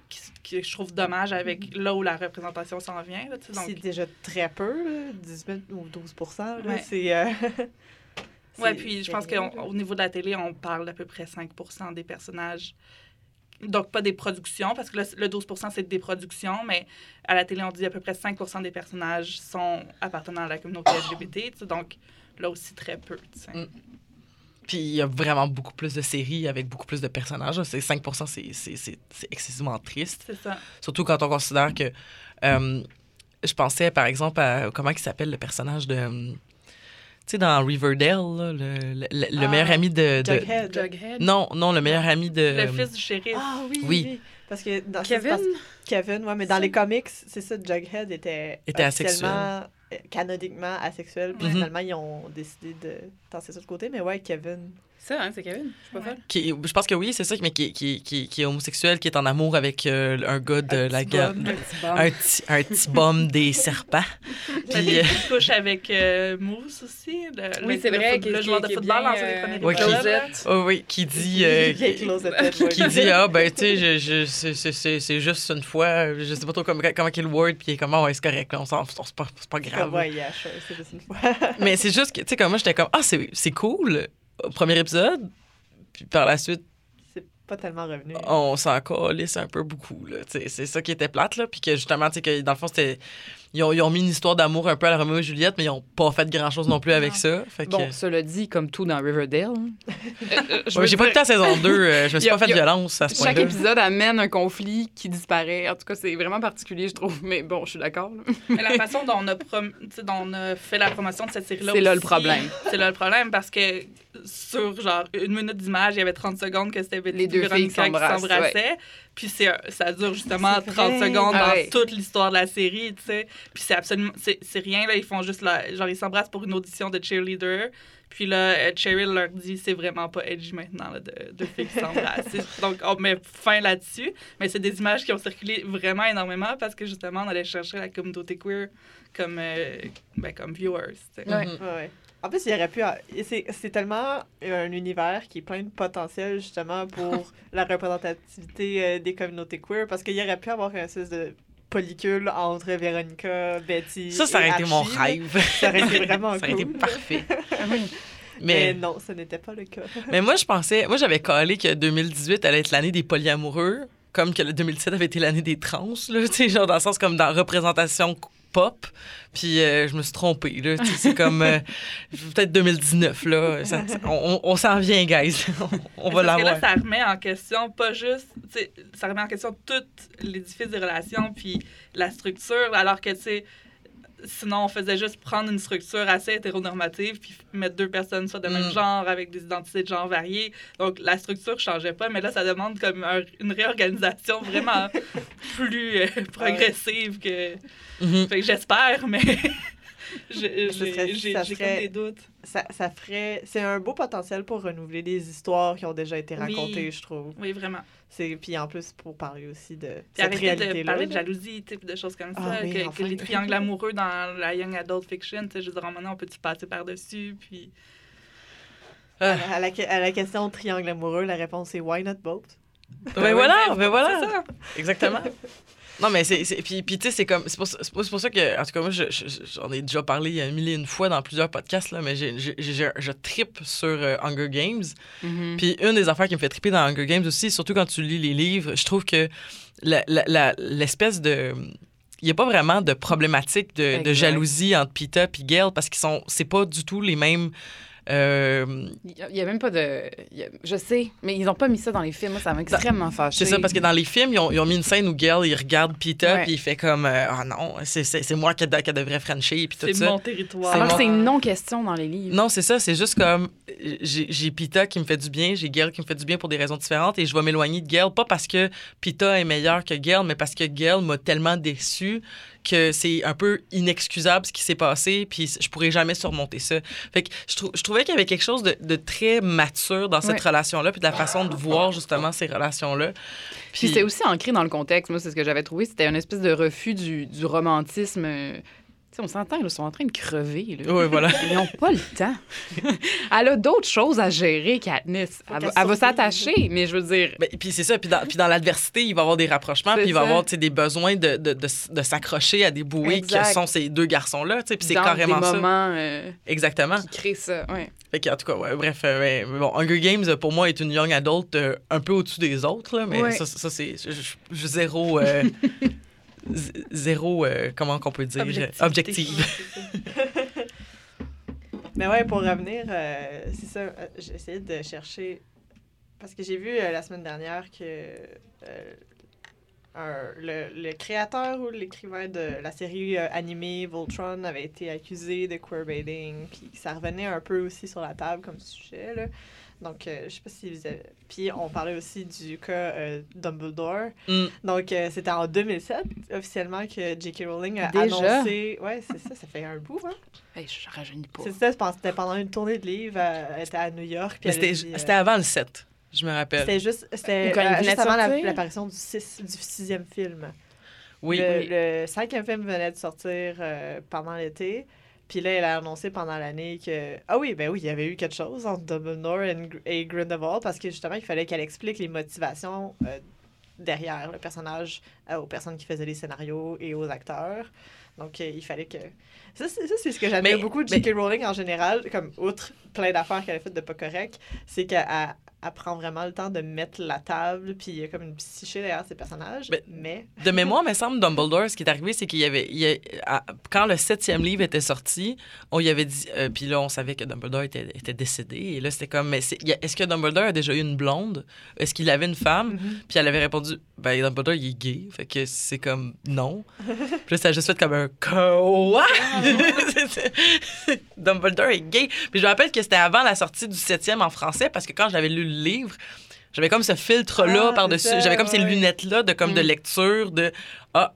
qui, qui je trouve dommage avec là où la représentation s'en vient. Donc, C'est déjà très peu, là, 18 ou 12 là, Ouais. c'est... euh, Ouais, c'est- puis je pense qu'au niveau de la télé, on parle d'à peu près 5% des personnages. Donc, pas des productions, parce que là, le 12% c'est des productions, mais à la télé, on dit à peu près 5% des personnages sont appartenant à la communauté LGBT. tu sais, donc, là aussi, très peu. Mm. Puis il y a vraiment beaucoup plus de séries avec beaucoup plus de personnages. C'est 5 c'est- c'est c'est- c'est excessivement triste. C'est ça. Surtout quand on considère que. euh, je pensais, par exemple, à. Comment il s'appelle le personnage de. euh, Tu sais, dans Riverdale, là, le, le- le Ah, meilleur ami de. de- Jughead. Jughead. non, non, le meilleur ami de. Le fils du shérif. Ah oui, oui. Parce que dans Kevin? parce- Kevin, ouais, mais dans les comics, c'est ça, Jughead était, Était euh, canoniquement asexuel. Puis Mhm. finalement, ils ont décidé de tasser ça de côté. Mais ouais, Kevin. Ça, hein, c'est Kevin. Je suis pas Ouais. folle. Qui, je pense que oui, c'est ça, mais qui, qui, qui, qui est homosexuel, qui est en amour avec euh, un gars de Un la guerre. Un petit bum. Un petit, bum des serpents. Puis, des euh, couches avec euh, Mousse aussi. Le, Oui, le- c'est le vrai, Le joueur de est football des euh, premiers Ouais, qui- oh oui, qui dit. euh, qui dit ah ben tu sais je, je, c'est- c'est- c'est c'est juste une fois je sais pas trop comment comment il word puis il est comme Ah ouais c'est correct là, on s'en c'est pas c'est pas grave ouais, yeah, sure, c'est juste une fois. mais c'est juste que tu sais comme moi j'étais comme ah c'est c'est cool au premier épisode puis par la suite c'est pas tellement revenu. on s'en calisse un peu beaucoup c'est ça qui était plate là puis que justement tu sais que dans le fond c'était ils ont, ils ont mis une histoire d'amour un peu à la Roméo et Juliette mais ils ont pas fait grand chose non plus avec Non. ça fait que Bon, cela dit, comme tout dans Riverdale, hein. Euh, euh, Ouais, j'ai pas écouté la saison 2 euh, je me suis a- pas fait a- violence à ce Chaque épisode amène un conflit qui disparaît. En tout cas, c'est vraiment particulier, je trouve. Mais bon, je suis d'accord. Mais la façon dont on, a prom- dont on a fait la promotion de cette série-là C'est là le problème. C'est là le problème parce que sur genre une minute d'image, il y avait 30 secondes que c'était Les deux filles qui s'embrassaient. Puis c'est, ça dure justement C'est 30 vrai. secondes Ah dans ouais. toute l'histoire de la série, tu sais. Puis c'est absolument... C'est, c'est rien, là. Ils font juste... La, genre, ils s'embrassent pour une audition de cheerleader. Puis là, euh, Cheryl leur dit c'est vraiment pas edgy maintenant, là, de, de filles qui s'embrassent. Donc, on met fin là-dessus. Mais c'est des images qui ont circulé vraiment énormément parce que justement, on allait chercher la communauté queer comme, euh, ben, comme viewers. tu sais. Ouais. Ouais, ouais. En plus, il aurait pu. C'est tellement un univers qui est plein de potentiel, justement, pour la représentativité euh, des communautés queer, parce qu'il aurait pu avoir un espèce de polycule entre Véronica, Betty. ça ça aurait été mon rêve Ça aurait été vraiment ça aurait été cool. parfait Mais mais non, ce n'était pas le cas. Mais moi, je pensais, moi, j'avais calé que 2018 allait être l'année des polyamoureux, comme que le 2017 avait été l'année des trans, là, tu sais, genre dans le sens comme dans représentation pop. Puis euh, je me suis trompée, là, c'est comme euh, peut-être 2019, là. Ça- ça- on on- on s'en vient, guys. on va Mais parce que l'avoir. là, ça remet en question pas juste, ça remet en question tout l'édifice des relations puis la structure, alors que, tu sais, sinon, on faisait juste prendre une structure assez hétéronormative puis mettre deux personnes soit de même Mm. genre avec des identités de genre variées. Donc, la structure changeait pas, mais là, ça demande comme un- une réorganisation vraiment plus euh, progressive que... Mhm. Fait que j'espère, mais... j'ai comme des doutes. Ça, ça ferait. C'est un beau potentiel pour renouveler des histoires qui ont déjà été Oui. racontées, je trouve. Oui, vraiment. C'est Puis en plus, pour parler aussi de Puis cette arrêter de parler de jalousie, tu sais, puis de choses comme Ah ça. oui, que, enfin. que les triangles amoureux dans la young adult fiction, tu sais, je veux dire, donné, on peut-tu passer par-dessus, puis... Ah. À la, à la question triangle amoureux, la réponse est Why not both? Ben voilà, ben C'est voilà. ça. Exactement. Non, mais c'est. c'est- Puis, puis tu sais, c'est comme. C'est pour, pour- ça que. En tout cas, moi, je- je- j'en ai déjà parlé un mille et une fois dans plusieurs podcasts, là, mais j'ai- j'ai- j'ai- je trippe sur euh, Hunger Games. Mhm. Puis une des affaires qui me fait triper dans Hunger Games aussi, surtout quand tu lis les livres, je trouve que la- la- la- l'espèce de. Il n'y a pas vraiment de problématique de, de jalousie entre Pita et Gail parce qu'ils sont. C'est pas du tout les mêmes. Euh, Il n'y a, même pas de. a- je sais, mais ils n'ont pas mis ça dans les films. Moi, ça m'a extrêmement fâché. c'est ça, parce que dans les films, ils ont, ils ont mis une scène où Gail, il regarde Pita, puis il fait comme Ah non, c'est- moi qui, de- qui devrais Frencher, puis tout C'est mon territoire. Alors mon- que c'est une non-question dans les livres. Non, c'est ça, c'est juste comme j'ai Pita qui me fait du bien, j'ai Gail qui me fait du bien pour des raisons différentes et je vais m'éloigner de Gail, pas parce que Pita est meilleur que Gail, mais parce que Gail m'a tellement déçu que c'est un peu inexcusable ce qui s'est passé, puis je pourrais jamais surmonter ça. Fait que je, trou- je trouvais qu'il y avait quelque chose de, de très mature dans cette Ouais. relation-là, puis de la façon de voir justement ces relations-là. Puis c'est aussi ancré dans le contexte. Moi, c'est ce que j'avais trouvé. C'était une espèce de refus du, du romantisme. On s'entend, ils sont en train de crever. Là. Oui, voilà. Ils n'ont pas le temps. Elle a d'autres choses à gérer, Katniss. Elle, va- elle va survive. s'attacher, mais je veux dire. Ben, puis c'est ça, puis dans, l'adversité, il va y avoir des rapprochements, puis il va y avoir des besoins de, de, de, de s'accrocher à des bouées Exact. que sont ces deux garçons-là, puis c'est dans carrément des ça. moments euh, Exactement. qui créent ça. Ouais. Fait que, en tout cas, ouais, bref, euh, ouais, mais bon, Hunger Games, euh, pour moi, est une young adult euh, un peu au-dessus des autres, là, mais Ouais. ça, ça c'est zéro... euh, zéro, euh, comment qu'on peut dire? Objective. Mais ouais, pour revenir, euh, c'est ça, euh, j'ai essayé de chercher. Parce que j'ai vu euh, la semaine dernière que euh, un- le, le créateur ou l'écrivain de la série euh, animée Voltron avait été accusé de queerbaiting, puis ça revenait un peu aussi sur la table comme sujet. Là. Donc, euh, je sais pas si vous avez... Puis on parlait aussi du cas euh, Dumbledore. Mm. Donc, euh, c'était en 2007, officiellement, que J.K. Rowling a Déjà? annoncé... Ouais, c'est ça, ça fait un bout, hein? Hey, je rajeunis pas. C'est ça, je pense que c'était pendant une tournée de livres, euh, elle était à New York. C'était dit, euh, c'était avant le 7, je me rappelle. C'était juste, c'était euh, juste avant la- l'apparition du, six- du sixième film. Oui. le, Oui. le cinquième film venait de sortir euh, pendant l'été. Puis là, elle a annoncé pendant l'année que. Ah oui, ben oui, il y avait eu quelque chose entre Dumbledore et, Gr- et Grindelwald parce que justement, il fallait qu'elle explique les motivations euh, derrière le personnage euh, aux personnes qui faisaient les scénarios et aux acteurs. Donc, euh, il fallait que. Ça, c'est ce que j'admire beaucoup de J.K. Rowling en général, comme outre plein d'affaires qu'elle a faites de pas correct, c'est qu'elle elle- elle prend vraiment le temps de mettre la table, puis il y a comme une psyché derrière ses personnages. Mais- mais De mémoire, me semble, Dumbledore, ce qui est arrivé, c'est qu'il y avait. il y a- à- quand le septième livre était sorti, on y avait dit. euh, puis là, on savait que Dumbledore était, était décédé. Et là, c'était comme. Est-ce que Dumbledore a déjà eu une blonde? Est-ce qu'il avait une femme? Mhm. Puis elle avait répondu Ben, Dumbledore, il est gay. Fait que c'est comme non. Puis là, ça a juste fait comme un quoi? Dumbledore est gay. Puis je me rappelle que c'était avant la sortie du septième en français parce que quand j'avais lu le livre, j'avais comme ce filtre-là Ah, par-dessus. J'avais comme ces lunettes-là de, comme de Mm. lecture de Ah,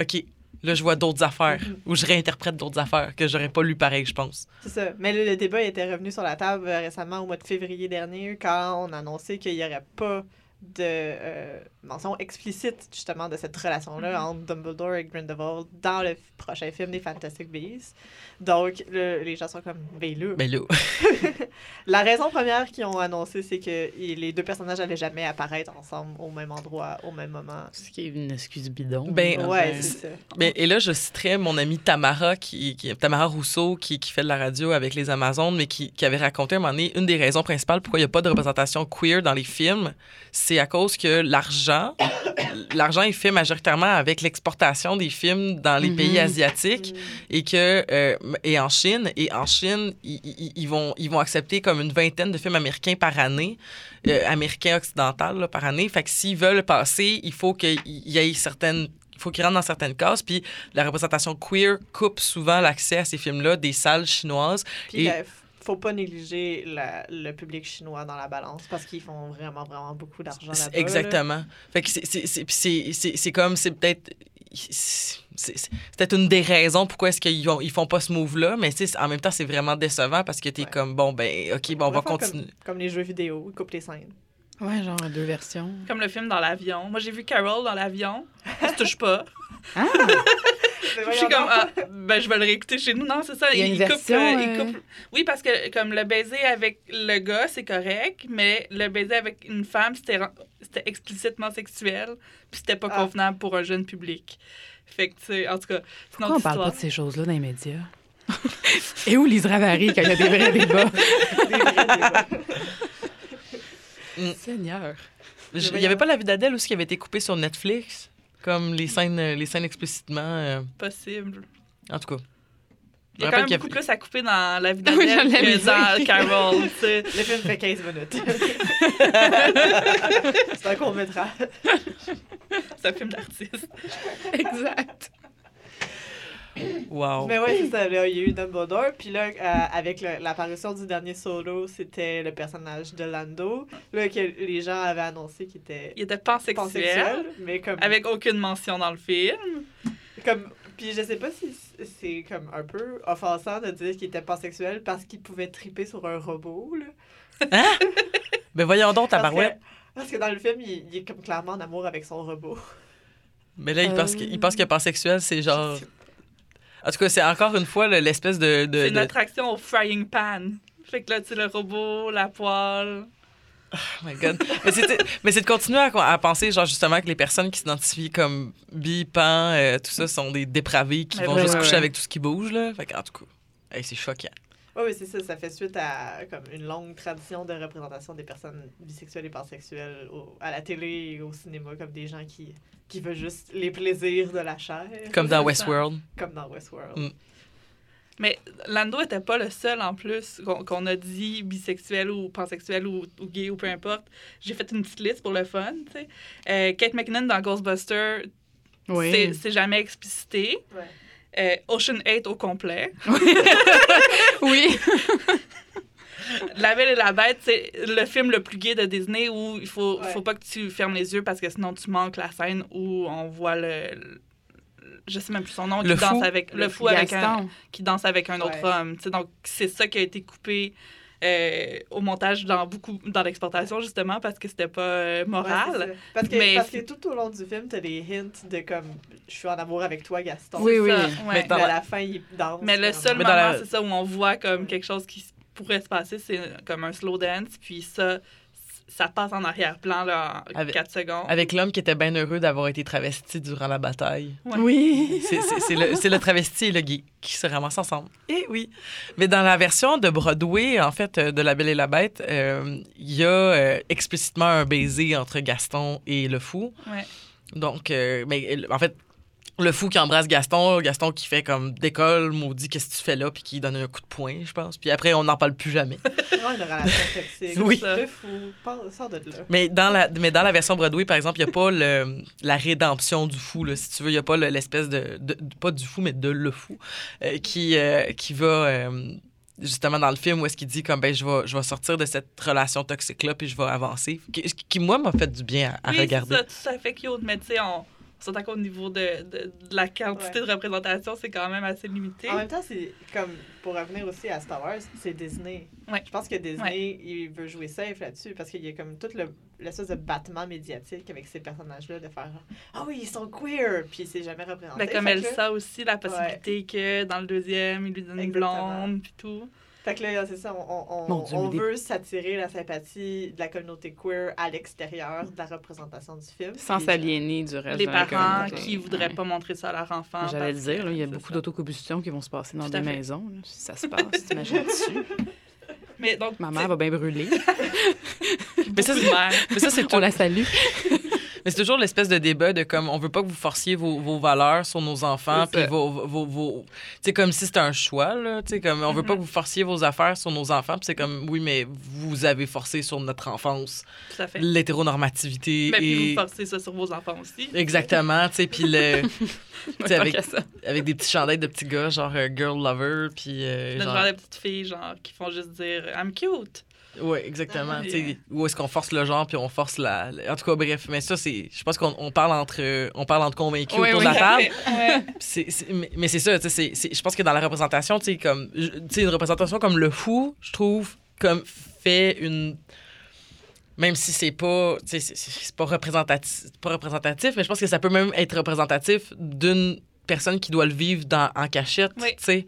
OK. Là, je vois d'autres affaires. Mhm. Ou je réinterprète d'autres affaires que j'aurais pas lu pareil, je pense. C'est ça. Mais là, le débat était revenu sur la table euh, récemment au mois de février dernier quand on a annoncé qu'il n'y aurait pas de euh, mention explicite justement de cette relation-là entre Dumbledore et Grindelwald dans le f- prochain film des Fantastic Beasts. Donc, le- les gens sont comme, ben là. Ben. La raison première qu'ils ont annoncé, c'est que i- les deux personnages n'allaient jamais apparaître ensemble au même endroit, au même moment. Ce qui est une excuse bidon. Ben, Ouais, c'est ça. Mais, et là, je citerais mon amie Tamara, qui, qui- Tamara Rousseau, qui, qui fait de la radio avec les Amazones, mais qui, qui avait raconté à un moment donné une des raisons principales pourquoi il n'y a pas de représentation queer dans les films, c'est à cause que l'argent, l'argent est fait majoritairement avec l'exportation des films dans les pays asiatiques Mm. et que euh, et en Chine et en Chine ils, vont ils vont accepter comme une vingtaine de films américains par année euh, américains occidentaux par année. Fait que s'ils veulent passer il faut qu'il y ait certaines il faut qu'ils rentrent dans certaines cases. Puis la représentation queer coupe souvent l'accès à ces films là des salles chinoises. Puis, Et- faut pas négliger la- le public chinois dans la balance parce qu'ils font vraiment, vraiment beaucoup d'argent là-bas. là. Exactement. Fait que c'est- c'est- c'est puis c'est- c'est- c'est comme, c'est peut-être. C'est peut-être une des raisons pourquoi est-ce qu'ils ils font pas ce move-là, mais tu en même temps, c'est vraiment décevant parce que t'es Ouais. comme, bon, ben, OK, bon, on va continuer. Comme, comme les jeux vidéo, ils coupent les scènes. Ouais, genre deux versions. Comme le film dans l'avion. Moi, j'ai vu Carol dans l'avion. Ça se touche pas. Ah! Je suis comme, ah, ben, je vais le réécouter chez nous. Non, c'est ça. Il y a une coupe, version, euh, il coupe- Oui, parce que comme le baiser avec le gars, c'est correct, mais le baiser avec une femme, c'était explicitement sexuel, puis c'était pas Ah. convenable pour un jeune public. Fait que, tu sais, en tout cas, c'est Pourquoi on parle pas de ces choses-là dans les médias? Et où Lise Ravary quand il y a des vrais débats? Des vrais débats. Seigneur. Il y avait pas la vie d'Adèle aussi qui avait été coupée sur Netflix, comme les scènes, euh, les scènes explicitement. euh, Possible. en tout cas. Il y a quand même y a- beaucoup plus à couper dans la vie Oui, d'Adèle l'avais que dans Carol, tu sais. Le film fait 15 minutes. c'est un court métrage. C'est un film d'artiste. Exact. Wow. Mais ouais, c'est ça. Là, il y a eu Dumbledore. Puis là, euh, avec l'apparition du dernier solo, c'était le personnage de Lando. Là, que les gens avaient annoncé qu'il était Il était pansexuel, pansexuel. Mais comme. avec aucune mention dans le film. comme puis je sais pas si c'est comme un peu offensant de dire qu'il était pansexuel parce qu'il pouvait triper sur un robot. Là. Ben voyons donc, Parce tabarouette. que, parce que dans le film, il, il est comme clairement en amour avec son robot. Mais là, il pense Euh, que, il pense que pansexuel, c'est genre. En tout cas, c'est encore une fois le- l'espèce de. de- C'est une de- attraction au frying pan. Fait que là, tu le robot, la poêle. Oh my God. mais c'est de continuer à, à penser, genre, justement, que les personnes qui s'identifient comme bi, pan, euh, tout ça, sont des dépravés qui vont ouais, juste ouais, coucher ouais. avec tout ce qui bouge, là. Fait en tout cas, hey, c'est choquant. Oui, oui, c'est ça. Ça fait suite à comme une longue tradition de représentation des personnes bisexuelles et pansexuelles au- à la télé et au cinéma, comme des gens qui, qui veulent juste les plaisirs de la chair, Comme dans. Westworld. comme dans Westworld. Mm. Mais Lando était pas le seul en plus qu'on a dit bisexuel ou pansexuel ou, ou gay ou peu importe. J'ai fait une petite liste pour le fun. tu sais. Euh, Kate McKinnon dans Ghostbusters, c'est Oui. c'est jamais explicité. Ouais. Euh, Ocean 8 au complet. oui. La Belle et la Bête, c'est le film le plus gay de Disney où il faut, Ouais. faut pas que tu fermes les yeux parce que sinon tu manques la scène où on voit le. le- je sais même plus son nom, Le qui danse fou? avec le fou avec un, qui danse avec un autre Ouais. homme. Donc c'est ça qui a été coupé euh, au montage dans beaucoup dans l'exportation justement parce que c'était pas euh, Ouais, moral. parce, que, Mais- parce que tout au long du film, t'as des hints de comme je suis en amour avec toi, Gaston. Oui, oui. Ça, ouais. Mais dans à la- la fin, il danse. Mais le seul moment, la- c'est ça, où on voit comme quelque chose qui pourrait se passer, c'est comme un slow dance, puis ça, ça passe en arrière-plan là, en Avec- 4 secondes. Avec l'homme qui était bien heureux d'avoir été travesti durant la bataille. Ouais. Oui. C'est- C'est c'est le, c'est le travesti et le gay qui se ramassent ensemble. Et oui. Mais dans la version de Broadway, en fait, euh, de La Belle et la Bête, euh, il y a euh, explicitement un baiser entre Gaston et le fou. Ouais. Donc, euh, mais en fait, le fou qui embrasse Gaston, Gaston qui fait comme décolle, maudit, qu'est-ce que tu fais là, puis qui donne un coup de poing, je pense. Puis après, on n'en parle plus jamais. Vraiment une relation toxique. Oui. Le fou. Sors de là. Mais dans la, mais dans la version Broadway, par exemple, il n'y a pas le, la rédemption du fou, là, si tu veux. Il n'y a pas le- l'espèce de, de- Pas du fou, mais de le fou, euh, qui, euh, qui va. euh, justement, dans le film, où est-ce qu'il dit, comme, ben, je vais, je vais sortir de cette relation toxique-là, puis je vais avancer. Qui, qui, moi, m'a fait du bien à, à oui, regarder. ça, tout à fait cute, mais tu sais, on, s'entend qu'au niveau de, de, de la quantité Ouais. de représentation, c'est quand même assez limité. En même temps, c'est comme pour revenir aussi à Star Wars, c'est Disney. Ouais. Je pense que Disney, il veut jouer safe là-dessus parce qu'il y a comme tout le l'espèce de battement médiatique avec ces personnages-là de faire ah oui, ils sont queer, puis c'est jamais représenté. Ben, comme Fait que- Elsa aussi, la possibilité que dans le deuxième, il lui donne une blonde, puis tout. Fait que là, c'est ça, on, on, Mon Dieu, on mais des- veut s'attirer la sympathie de la communauté queer à l'extérieur de la représentation du film. Sans Puis- s'aliéner du reste Les de la parents communauté. qui voudraient Ouais. pas montrer ça à leur enfant. J'allais le dire, là, il y a beaucoup d'autocombustion qui vont se passer dans des fait. maisons. là, si ça se passe, t'imagines-tu? Mais donc, Ma mère va bien brûler. Mais ça, c'est- mais ça, c'est On tout- la salue. Mais c'est toujours l'espèce de débat de comme on veut pas que vous forciez vos, vos valeurs sur nos enfants C'est puis vos vos, vos tu sais comme si c'était un choix là, tu sais comme on veut pas Mhm. que vous forciez vos affaires sur nos enfants puis c'est comme oui mais vous avez forcé sur notre enfance l'hétéronormativité Mais puis et vous forcez ça sur vos enfants aussi. exactement tu sais puis le tu sais, Tant avec avec des petits chandails de petits gars genre euh, girl lover puis euh, genre- genre de petites filles, genre, qui font juste dire I'm cute. Ouais, exactement. Sais, Où est-ce qu'on force le genre puis on force la. En tout cas, bref, mais ça, c'est. Je pense qu'on on parle entre on parle entre convaincus Oui, autour oui, de la table. mais mais c'est ça, je pense que dans la représentation, tu sais, comme. je- Tu sais, une représentation comme le fou, je trouve, comme fait une. Même si c'est pas. C'est pas représentatif, pas représentatif, mais je pense que ça peut même être représentatif d'une personne qui doit le vivre dans, en cachette, Oui. tu sais.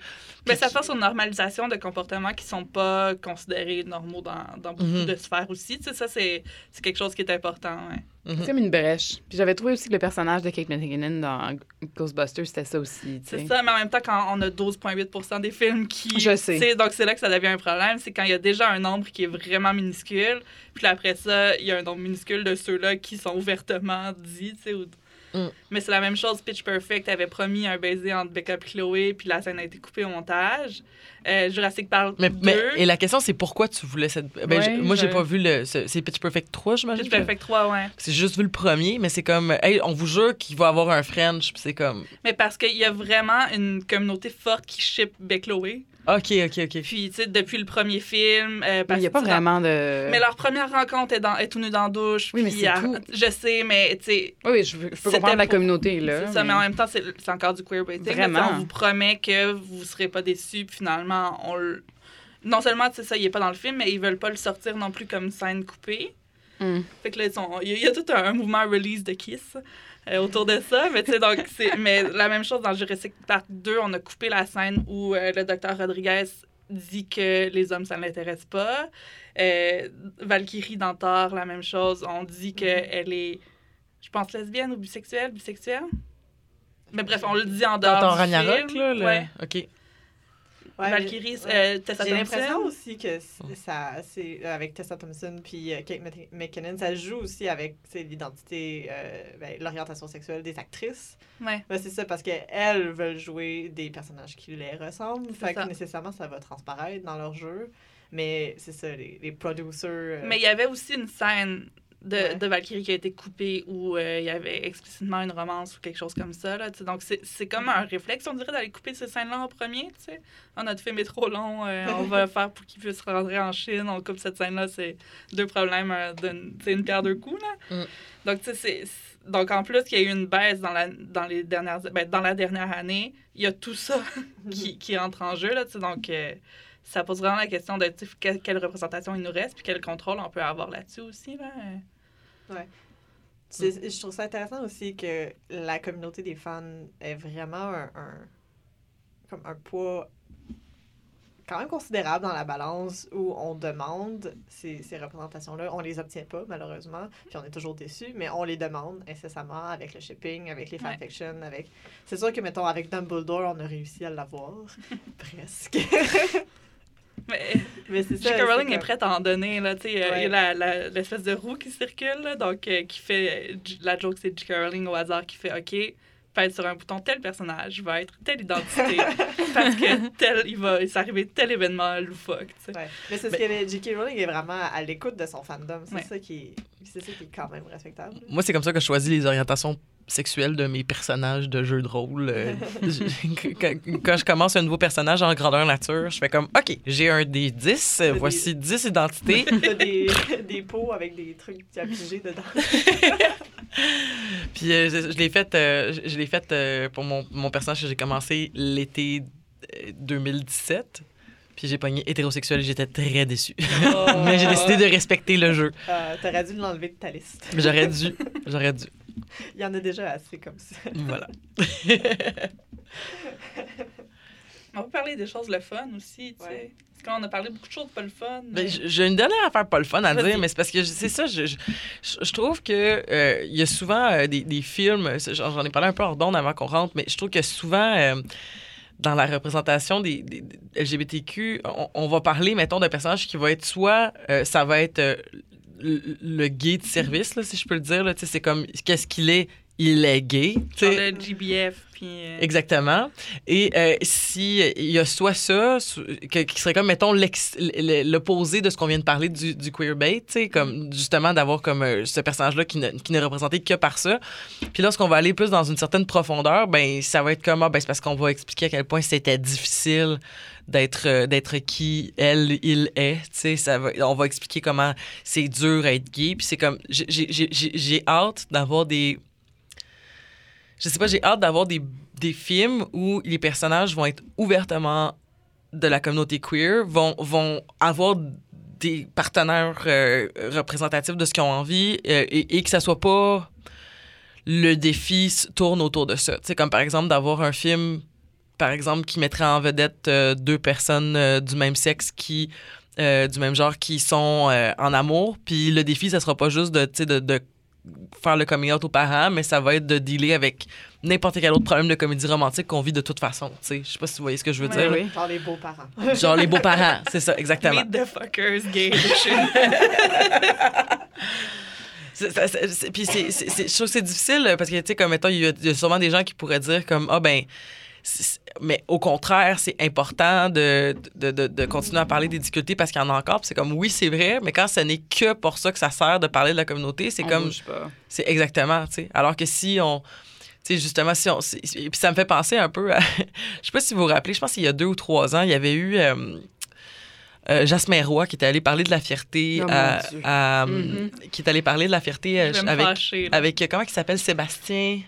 Mais ça passe aux normalisations de comportements qui sont pas considérés normaux dans, dans beaucoup Mhm. de sphères aussi. Tu sais, ça, c'est c'est quelque chose qui est important. ouais. Mhm. C'est comme une brèche. Puis j'avais trouvé aussi que le personnage de Kate McKinnon dans Ghostbusters, c'était ça aussi. tu sais. C'est ça, mais en même temps, quand on a 12,8 des films qui. Je sais. tu Donc, c'est là que ça devient un problème. C'est quand il y a déjà un nombre qui est vraiment minuscule. Puis après ça, il y a un nombre minuscule de ceux-là qui sont ouvertement dits. tu sais, ou- Mm. Mais c'est la même chose. Pitch Perfect avait promis un baiser entre Becca et Chloé, puis la scène a été coupée au montage. Euh, Jurassic Park 2. Mais, mais- et la question, c'est pourquoi tu voulais cette. Ben, Ouais, je- moi, j'ai pas vu le. ce- C'est Pitch Perfect 3, j'imagine? Pitch Perfect 3, ouais. C'est juste vu le premier, mais c'est comme. Hey, on vous jure qu'il va avoir un French, puis c'est comme. Mais parce qu'il y a vraiment une communauté forte qui ship Beck Chloé. Ok, ok, ok. Puis, tu sais, depuis le premier film. euh, Mais parce il n'y a pas vraiment de. Mais leur première rencontre est, dans, est tout nu dans la douche. Oui, mais c'est tout. Je sais, mais tu sais, Oui, oui, je, veux- je peux C'était comprendre la communauté, là. c'est ça, mais en même temps, c'est c'est encore du queerbaiting. Vraiment. On vous promet que vous serez pas déçus, puis finalement, on le- Non seulement, tu sais, ça, il est pas dans le film, mais ils veulent pas le sortir non plus comme scène coupée. Hmm. Fait que là, ils sont- il y, a- il y a tout un, un mouvement release de Kiss autour de ça. Mais tu sais, donc, c'est. Mais la même chose dans Jurassic Park 2, on a coupé la scène où euh, le docteur Rodriguez dit que les hommes, ça ne l'intéresse pas. Euh, Valkyrie dans Thor, la même chose. On dit qu'elle est, je pense, lesbienne ou bisexuelle. Bisexuelle? Mais bref, on le dit en Dans dehors ton du Ragnarok, film. là. le- Ouais. Ok. Ouais, Valkyrie, euh, Tessa J'ai l'impression Thompson. aussi que ça, c'est euh, avec Tessa Thompson puis euh, Kate Mc- McKinnon, ça joue aussi avec l'identité, euh, ben, l'orientation sexuelle des actrices. Ouais. Ben, c'est ça, parce qu'elles veulent jouer des personnages qui les ressemblent. Fait que ça. nécessairement, ça va transparaître dans leur jeu. Mais c'est ça, les, les producers. euh, Mais il y avait aussi une scène de, Ouais. de Valkyrie qui a été coupée où euh, il y avait explicitement une romance ou quelque chose comme ça. Là, donc, c'est comme un réflexe, on dirait, d'aller couper ces scènes-là en premier. tu sais. Ah, notre film est trop long, euh, on va faire pour qu'il puisse rentrer en Chine, on coupe cette scène-là. C'est deux problèmes, euh, c'est une pierre deux coups. Là. Mm. Donc, tu sais, c'est- donc, en plus, il y a eu une baisse dans la, dans les dernières, ben, dans la dernière année. Il y a tout ça qui, qui entre en jeu. Là, donc, ça pose vraiment la question de quelle, quelle représentation il nous reste puis quel contrôle on peut avoir là-dessus aussi. Là. C'est- Je trouve ça intéressant aussi que la communauté des fans est vraiment un, un- comme un poids quand même considérable dans la balance où on demande ces, ces représentations-là. On les obtient pas, malheureusement, puis on est toujours déçus, mais on les demande incessamment avec le shipping, avec les Ouais. fanfictions, avec... C'est sûr que, mettons, avec Dumbledore, on a réussi à l'avoir. Presque. Mais mais c'est ça. J.K. Rowling est prête à en donner. Là, tu sais, euh, Il y a la- la- l'espèce de roue qui circule, là, donc euh, qui fait. J- La joke, c'est J.K. Rowling au hasard qui fait OK, pèse sur un bouton, tel personnage va être telle identité. parce que tel, il va s'arriver tel événement loufoque. Ouais. Mais c'est ce Ben- que J.K. Rowling est vraiment à l'écoute de son fandom. C'est Ouais. ça qui est... Ça qui est quand même respectable. Moi, c'est comme ça que je choisis les orientations sexuelles de mes personnages de jeux de rôle. Euh, quand, quand je commence un nouveau personnage en grandeur nature, je fais comme OK, j'ai un des 10, euh, des- voici 10 identités. Des, des pots avec des trucs à piger dedans. Puis euh, je, je l'ai fait, euh, je, l'ai fait euh, pour mon, mon personnage que j'ai commencé l'été euh, 2017. Puis j'ai pogné hétérosexuel et j'étais très déçue. Mais j'ai décidé de respecter le jeu. Euh, T'aurais dû l'enlever de ta liste. J'aurais dû. J'aurais dû. Il y en a déjà assez comme ça. Voilà. On peut parler des choses le fun aussi. tu sais. Parce qu'on a parlé beaucoup de choses pas le fun. Ben, mais- j- j'ai une dernière affaire pas le fun à dire, mais c'est parce que c'est ça, je, je, je trouve que euh, il y a souvent euh, des, des films, c'est- j'en j'en ai parlé un peu hors d'onde avant qu'on rentre, mais je trouve que souvent, euh, dans la représentation des, des- des LGBTQ, on, on va parler, mettons, d'un personnage qui va être soit, euh, ça va être euh, le, le gay de service, là, si je peux le dire, c'est comme, qu'est-ce qu'il est? Il est gay. tu Genre sais. le GBF. Puis, euh, Exactement. Et euh, si euh, y a soit ça, que- qui serait comme, mettons, l'opposé de ce qu'on vient de parler du, du queerbait, tu sais, comme justement d'avoir comme euh, ce personnage-là qui, ne- qui n'est représenté que par ça. Puis lorsqu'on va aller plus dans une certaine profondeur, ben ça va être comme, ah, ben c'est parce qu'on va expliquer à quel point c'était difficile d'être d'être qui elle il est tu ça va on va expliquer comment c'est dur à être gay puis c'est comme j'ai hâte d'avoir des je sais pas, j'ai hâte d'avoir des, des films où les personnages vont être ouvertement de la communauté queer, vont, vont avoir des partenaires euh, représentatifs de ce qu'ils ont envie euh, et, et que ça soit pas le défi tourne autour de ça. Sais, comme par exemple d'avoir un film, par exemple, qui mettrait en vedette euh, deux personnes du même sexe qui du même genre qui sont en amour. Puis le défi, ça sera pas juste de, de faire le coming out aux parents, mais ça va être de dealer avec n'importe quel autre problème de comédie romantique qu'on vit de toute façon. tu sais. Je sais pas si vous voyez ce que je veux Ouais, dire. oui. Genre les beaux-parents. Genre les beaux-parents, c'est ça, exactement. Meet the fuckers gay Puis c'est, c'est- c'est- je trouve que c'est difficile parce que, tu sais, comme mettons, il y, y a sûrement des gens qui pourraient dire comme, ah ben, mais au contraire, c'est important de, de, de, de continuer à parler des difficultés parce qu'il y en a encore. C'est comme, oui, c'est vrai, mais quand ce n'est que pour ça que ça sert de parler de la communauté, c'est comme, c'est exactement, tu sais. Alors que si on. Tu sais, justement, si on. si- puis ça me fait penser un peu à. je sais pas si vous vous rappelez, je pense qu'il y a deux ou trois ans, il y avait eu. euh, euh, Jasmin Roy qui était allé parler de la fierté Oh, à- à, Mhm. qui est allé parler de la fierté euh, avec avec comment il s'appelle? Sébastien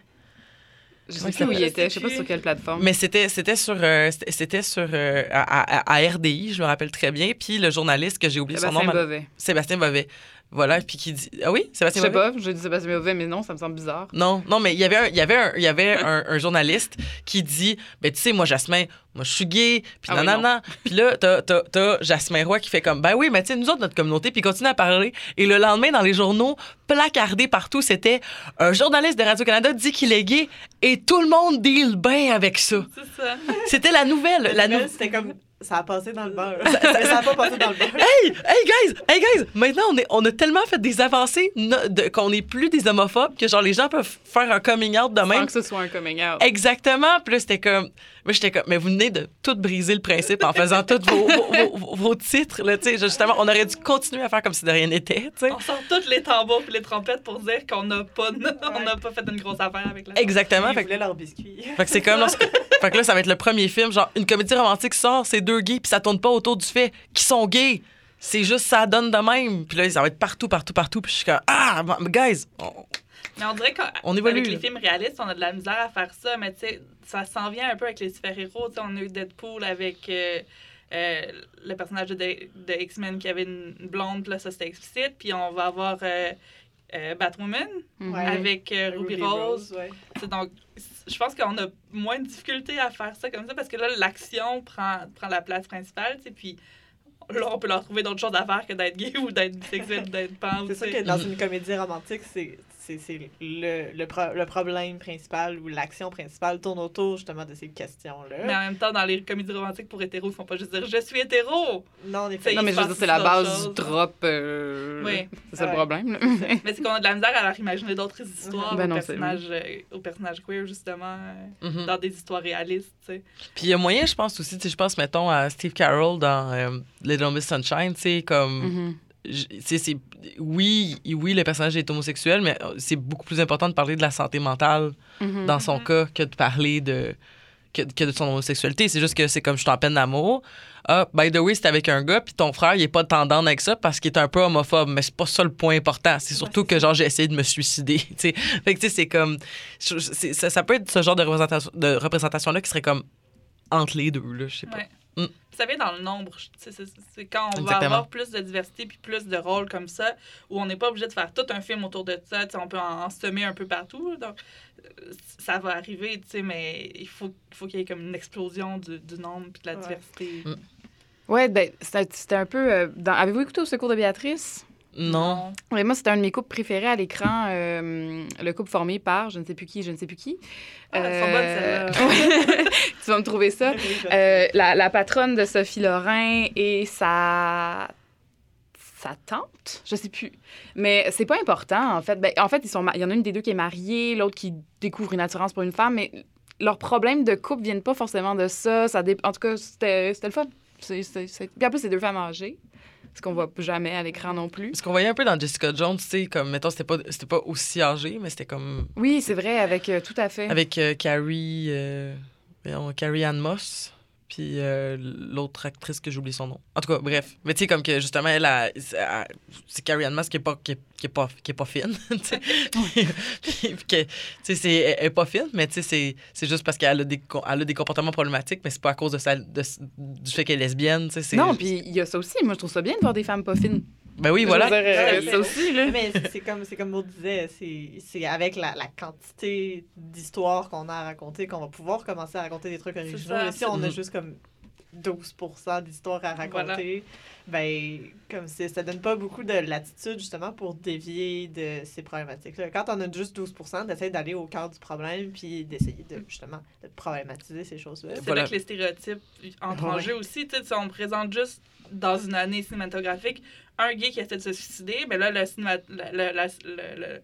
Je Comment sais plus où il était, je sais pas sur quelle plateforme. mais c'était c'était sur euh, c'était- sur euh, à, à- à RDI je me rappelle très bien puis le journaliste que j'ai oublié son nom Sébastien mal- Bovet. Sébastien Bovet voilà puis qui dit ah oui Je Sébastien sais Bovet pas, je dis Sébastien Bovet, mais non, ça me semble bizarre. Non, non, mais il y avait un, il y avait un, il y avait un, un journaliste qui dit, ben tu sais, moi Jasmin, moi je suis gay, puis Ah oui, nanana. Puis là, t'as, t'as, t'as Jasmin Roy qui fait comme, ben oui, mais tu sais, nous autres, notre communauté, puis il continue à parler. Et le lendemain, dans les journaux, placardé partout, c'était un journaliste de Radio-Canada dit qu'il est gay et tout le monde deal bien avec ça. C'est ça. C'était la nouvelle. La La nou- nouvelle, c'était comme Ça a passé dans le beurre. Ça a pas passé dans le beurre. Hey, hey guys, hey guys, maintenant on, est, on a tellement fait des avancées no- de- qu'on n'est plus des homophobes que genre les gens peuvent faire un coming out de Sans même. que ce soit un coming out. Exactement. Puis là, c'était comme. Moi, j'étais comme. Mais vous venez de tout briser le principe en faisant tous vos, vos, vos- vos titres, là, tu sais. Justement, on aurait dû continuer à faire comme si de rien n'était. On sort tous les tambours et les trompettes pour dire qu'on n'a pas, on n'a pas fait une grosse affaire avec la Exactement. Ils Fait, que- voulaient leur biscuit. fait que c'est comme. lorsque- fait que là, ça va être le premier film, genre, une comédie romantique sort, c'est deux gays, puis ça tourne pas autour du fait qu'ils sont gays. C'est juste ça donne de même. Puis là, ça va être partout, partout, partout. Puis je suis comme, ah, guys, on- Mais on dirait On évolue, qu'avec les films réalistes, on a de la misère à faire ça, mais tu sais, ça s'en vient un peu avec les super-héros. On a eu Deadpool avec euh, euh, le personnage de, de X-Men qui avait une blonde, puis là, ça c'était explicite. Puis on va avoir euh, euh, Batwoman Mhm. Ouais. avec euh, Ruby, Rose. ouais. C'est donc, je pense qu'on a moins de difficulté à faire ça comme ça parce que là, l'action prend, prend la place principale, puis là, on peut leur trouver d'autres choses à faire que d'être gay ou d'être bisexuel ou d'être pan. ou C'est sûr que dans une comédie romantique, c'est c'est c'est le, le, pro- le problème principal ou l'action principale tourne autour justement de ces questions-là. Mais en même temps, dans les comédies romantiques pour hétéros, ils font pas juste dire je suis hétéro. Non, effet. Non, mais je veux dire, c'est la base du drop. euh, Oui. C'est ça Ouais. le problème. là. Mais c'est qu'on a de la misère à leur imaginer d'autres histoires Ben aux, non, personnages, euh, aux personnages queer, justement, euh, Mhm. dans des histoires réalistes, tu sais. Puis il y a moyen, je pense aussi, je pense, mettons, à Steve Carroll dans euh, Little Miss Sunshine, tu sais, comme. Mhm. sais, c'est oui, oui, le personnage est homosexuel, mais euh, c'est beaucoup plus important de parler de la santé mentale Mhm. dans son Mhm. cas que de parler de que, que de son homosexualité. C'est juste que c'est comme je suis en peine d'amour. Ah, by the way, c'est avec un gars, puis ton frère, il est pas tendance avec ça parce qu'il est un peu homophobe. Mais c'est pas ça le point important. C'est surtout que, genre, j'ai essayé de me suicider. tu sais. Fait que, tu sais, c'est comme. ça, ça peut être ce genre de représentation, de représentation-là qui serait comme entre les deux, là, je sais pas. Ouais. Mm. Ça vient dans le nombre. C'est c'est quand on va Exactement. avoir plus de diversité puis plus de rôles comme ça, où on n'est pas obligé de faire tout un film autour de ça. tu sais, On peut en, en semer un peu partout. Donc, euh, ça va arriver, tu sais, mais il faut, il faut qu'il y ait comme une explosion du, du nombre puis de la Ouais. diversité. Mm. Ouais, ben, c'était c'était un peu. euh, dans- Avez-vous écouté Au secours de Béatrice? Non. Ouais, moi, c'était un de mes couples préférés à l'écran, euh, le couple formé par je ne sais plus qui, je ne sais plus qui. Ah, elles sont bonnes, Euh, celles-là. tu vas me trouver ça. Euh, la, la patronne de Sophie Lorrain et sa sa tante, je sais plus. Mais c'est pas important en fait. Ben, en fait, ils sont il y en a une des deux qui est mariée, l'autre qui découvre une attirance pour une femme, mais leurs problèmes de couple viennent pas forcément de ça. ça dé- En tout cas, c'était c'était le fun. C'est- c'est- c'est- Puis en plus, c'est deux femmes âgées, ce qu'on voit jamais à l'écran non plus. Ce qu'on voyait un peu dans Jessica Jones, tu sais, comme, mettons, c'était pas, c'était pas aussi âgé, mais c'était comme. Oui, c'est vrai, avec euh, tout à fait. Avec euh, Carrie. euh, Carrie Ann Moss. Puis euh, l'autre actrice que j'oublie son nom. En tout cas, bref. Mais tu sais, comme que justement, elle, a- c'est Carrie Ann Moss qui est pas, qui est, qui est pas, qui est pas fine. tu sais. puis, c'est- elle, elle est pas fine, mais tu sais, c'est- juste parce qu'elle a, des elle a des comportements problématiques, mais c'est pas à cause de sa, de- du fait qu'elle est lesbienne. Non, puis il y a ça aussi. Moi, je trouve ça bien de voir des femmes pas fines. Ben oui, voilà. Dire, euh, ça aussi, là. Mais c'est- comme, c'est comme Maud disait, c'est c'est avec la, la quantité d'histoires qu'on a à raconter qu'on va pouvoir commencer à raconter des trucs originaux. ça, si on a juste comme 12% d'histoires à raconter, ben, comme c'est- ça donne pas beaucoup de latitude justement pour dévier de ces problématiques-là. Quand on a juste 12 d'essayer d'aller au cœur du problème puis d'essayer de justement de problématiser ces choses-là. C'est Voilà. là que les stéréotypes entrent en Ouais. jeu aussi. Tu sais, si on présente juste dans une année cinématographique un gay qui essaie de se suicider, mais là, le, cinéma- le, le- le-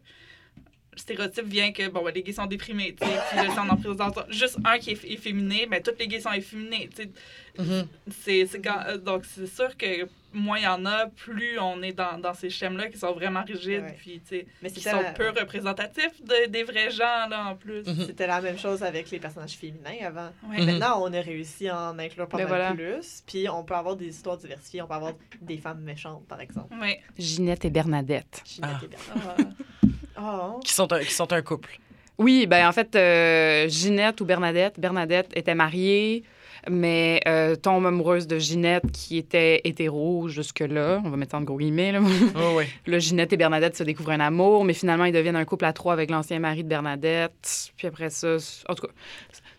le- stéréotype vient que bon, ben, les gays sont déprimés. tu sais. Puis on en présente juste un qui est efféminé, mais tous les gays sont efféminés. tu sais. C'est, c'est quand- euh, donc, c'est sûr que moins il y en a, plus on est dans, dans ces schèmes-là qui sont vraiment rigides, Ouais. puis tu sais, Mais qui sont la- peu représentatifs de- des vrais gens, là, en plus. Mhm. C'était la même chose avec les personnages féminins avant. Ouais. Mhm. Maintenant, on a réussi à en inclure pas Ben mal voilà. plus. Puis on peut avoir des histoires diversifiées. On peut avoir des femmes méchantes, par exemple. Ouais. Ginette et Bernadette. Ginette Ah. et Bernard. Oh. Qui sont un, qui sont un couple. Oui, ben en fait, euh, Ginette ou Bernadette, Bernadette était mariée, mais euh, tombe amoureuse de Ginette qui était hétéro jusque-là. On va mettre ça en gros guillemets. Là. Oh, oui. Là, Ginette et Bernadette se découvrent un amour, mais finalement, ils deviennent un couple à trois avec l'ancien mari de Bernadette. Puis après ça, en tout cas.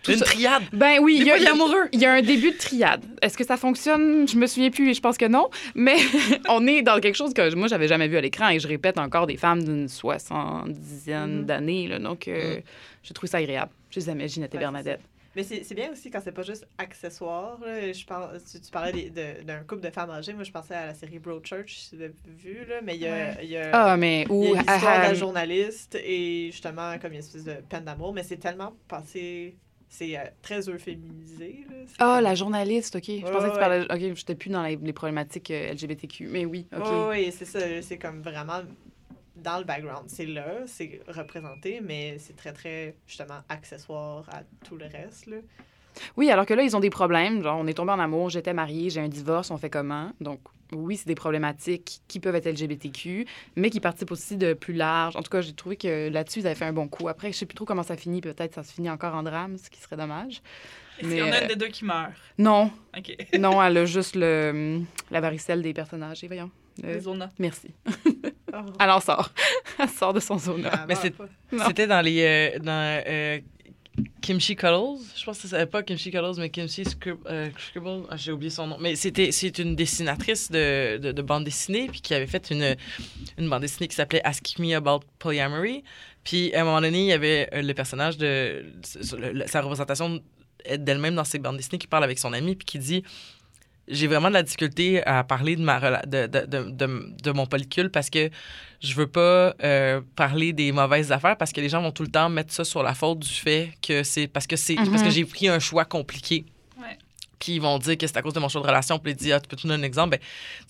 tout Une ça- triade. Ben oui, il y, a- il y a un début de triade. Est-ce que ça fonctionne? Je me souviens plus et je pense que non. Mais on est dans quelque chose que moi, j'avais jamais vu à l'écran et je répète encore des femmes d'une soixantaine Mhm. d'années. là. Donc, euh, Mhm. j'ai trouvé ça agréable. Je les aimais, Ginette et Ouais, Bernadette. Mais c'est c'est bien aussi quand c'est pas juste accessoire. là. Je parle, tu, tu parlais d'un couple de femmes âgées. Moi, je pensais à la série Broadchurch, si vous avez vu, là. Mais il y a, Ouais. il y a, Ah, mais il y où. a l'histoire de la journaliste et justement, comme il y a une espèce de peine d'amour. Mais c'est tellement passé. C'est euh, très euphémisé. Ah, comme- la journaliste, OK. Je pensais que tu ouais. parlais. OK, j'étais plus dans les, les problématiques euh, LGBTQ. Mais oui, OK. Oui, oui, c'est ça. C'est comme vraiment dans le background. C'est là, c'est représenté, mais c'est très, très, justement, accessoire à tout le reste. Là. Oui, alors que là, ils ont des problèmes. Genre, on est tombé en amour, j'étais mariée, j'ai un divorce, on fait comment? Donc, oui, c'est des problématiques qui peuvent être LGBTQ, mais qui participent aussi de plus large. En tout cas, j'ai trouvé que là-dessus, ils avaient fait un bon coup. Après, je sais plus trop comment ça finit. Peut-être ça se finit encore en drame, ce qui serait dommage. Est-ce Mais, qu'il y en a euh, une des deux qui meurt? Non, OK. non, elle a juste le, la varicelle des personnages. Et voyons. Euh, Zona. merci. Oh. Elle en sort. Elle sort de son zone. Ah, Mais bah, c'est-. C'était dans les. euh, dans, euh, Kimchi Cuddles, je pense que ça pas Kimchi Cuddles, mais Kimchi euh, Scribble, Ah, j'ai oublié son nom. Mais c'était c'est une dessinatrice de, de, de bande dessinée, puis qui avait fait une, une bande dessinée qui s'appelait Ask Me About Polyamory. Puis à un moment donné, il y avait le personnage de s- le- le- sa représentation d'elle-même dans ses bandes dessinées qui parle avec son ami, puis qui dit j'ai vraiment de la difficulté à parler de, ma rela- de, de, de, de, de mon polycule parce que je veux pas euh, parler des mauvaises affaires parce que les gens vont tout le temps mettre ça sur la faute du fait que c'est parce que c'est parce que Mhm. j'ai pris un choix compliqué. Ouais. Puis ils vont dire que c'est à cause de mon choix de relation. Puis ils disent, ah, tu peux te donner un exemple? Ben,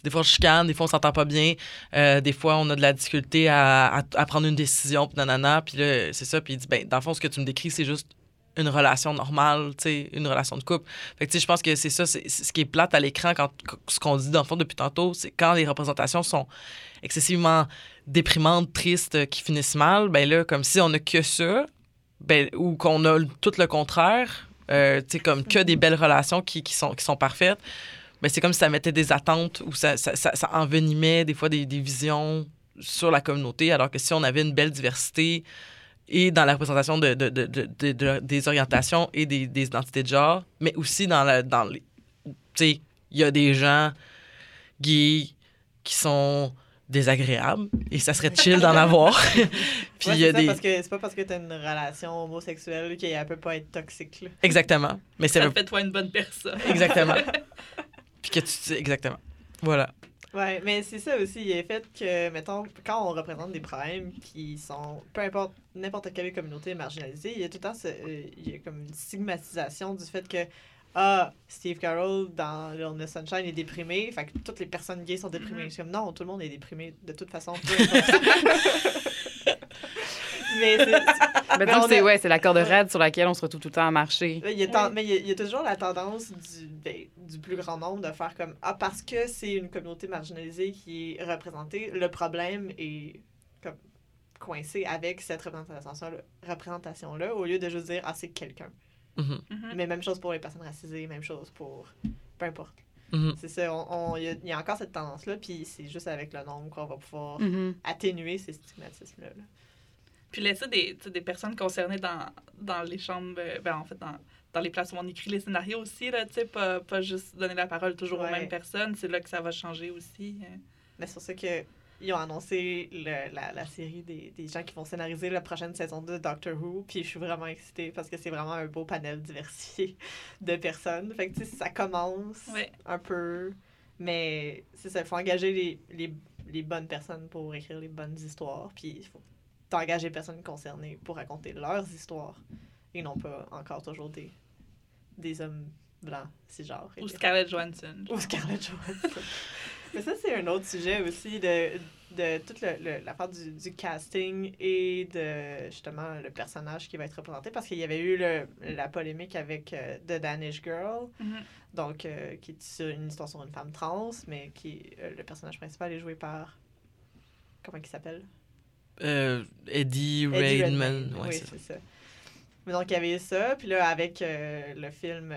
des fois, je chicane, des fois, on s'entend pas bien. Euh, des fois, on a de la difficulté à, à, à prendre une décision, puis nanana. Puis là, c'est ça. Puis il dit, ben, dans le fond, ce que tu me décris, c'est juste une relation normale, tu sais, une relation de couple. Fait que, tu sais, je pense que c'est ça, c'est ce qui est plate à l'écran, quand ce qu'on dit, dans le fond, depuis tantôt, c'est quand les représentations sont excessivement déprimantes, tristes, euh, qui finissent mal, ben là, comme si on a que ça, ben, ou qu'on a tout le contraire, euh, tu sais, comme que des belles relations qui, qui, sont, qui sont parfaites, ben, c'est comme si ça mettait des attentes ou ça, ça, ça, ça envenimait des fois des, des visions sur la communauté, alors que si on avait une belle diversité et dans la représentation de, de, de, de- de- de- des orientations et des, des identités de genre, mais aussi dans, la, dans les... Tu sais, il y a des gens gays qui sont désagréables et ça serait chill d'en avoir. Puis Ouais, il y a ça, des... parce que c'est pas parce que t'as une relation homosexuelle qu'elle peut pas être toxique. Là. Exactement. Mais c'est Ça le- fait toi une bonne personne. Exactement. Puis que tu sais exactement. Voilà. Ouais, mais c'est ça aussi, il est fait que, mettons, quand on représente des problèmes qui sont, peu importe, n'importe quelle communauté marginalisée, il y a tout le temps, ce- euh, il y a comme une stigmatisation du fait que, ah, Steve Carroll dans Little Sunshine est déprimé, fait que toutes les personnes gays sont déprimées. Mhm. Je suis comme, non, tout le monde est déprimé de toute façon. mais c'est- donc, on c'est a- ouais, c'est la corde raide sur laquelle on se retrouve tout le temps à marcher. Il y a ten- Mais il y, a, il y a toujours la tendance du, ben, du plus grand nombre de faire comme Ah, parce que c'est une communauté marginalisée qui est représentée, le problème est comme coincé avec cette représentation-là, représentation-là au lieu de juste dire Ah, c'est quelqu'un. Mhm. Mhm. Mais même chose pour les personnes racisées, même chose pour. Peu importe. Mhm. C'est ça, on- on- il y, a- il y a encore cette tendance-là, puis c'est juste avec le nombre qu'on va pouvoir atténuer ces stigmatismes-là. là. Puis laisser des, des personnes concernées dans, dans les chambres, euh, ben, en fait, dans, dans les places où on écrit les scénarios aussi, là, pas, pas juste donner la parole toujours aux mêmes personnes. C'est là que ça va changer aussi. euh. Mais c'est pour ça que ils ont annoncé le- la, la série des, des gens qui vont scénariser la prochaine saison de Doctor Who. Puis je suis vraiment excitée parce que c'est vraiment un beau panel diversifié de personnes. Fait que ça commence Ouais. un peu. Mais c'est ça, il faut engager les, les, les bonnes personnes pour écrire les bonnes histoires. Puis il faut t'engager les personnes concernées pour raconter leurs histoires. Et non pas encore toujours des, des hommes blancs, cisgenres. Ou Scarlett Johansson. Ou Scarlett Johansson. Mais ça, c'est un autre sujet aussi de, de toute le- le- l'affaire du, du casting et de justement le personnage qui va être représenté. Parce qu'il y avait eu le- la polémique avec euh, The Danish Girl, Mhm. donc euh, qui est une histoire sur une femme trans, mais qui euh, le personnage principal est joué par. Comment il s'appelle? Euh, Eddie, Eddie. Redmayne, Ouais, oui, c'est ça. ça. Mais donc, il y avait ça. Puis là, avec euh, le film.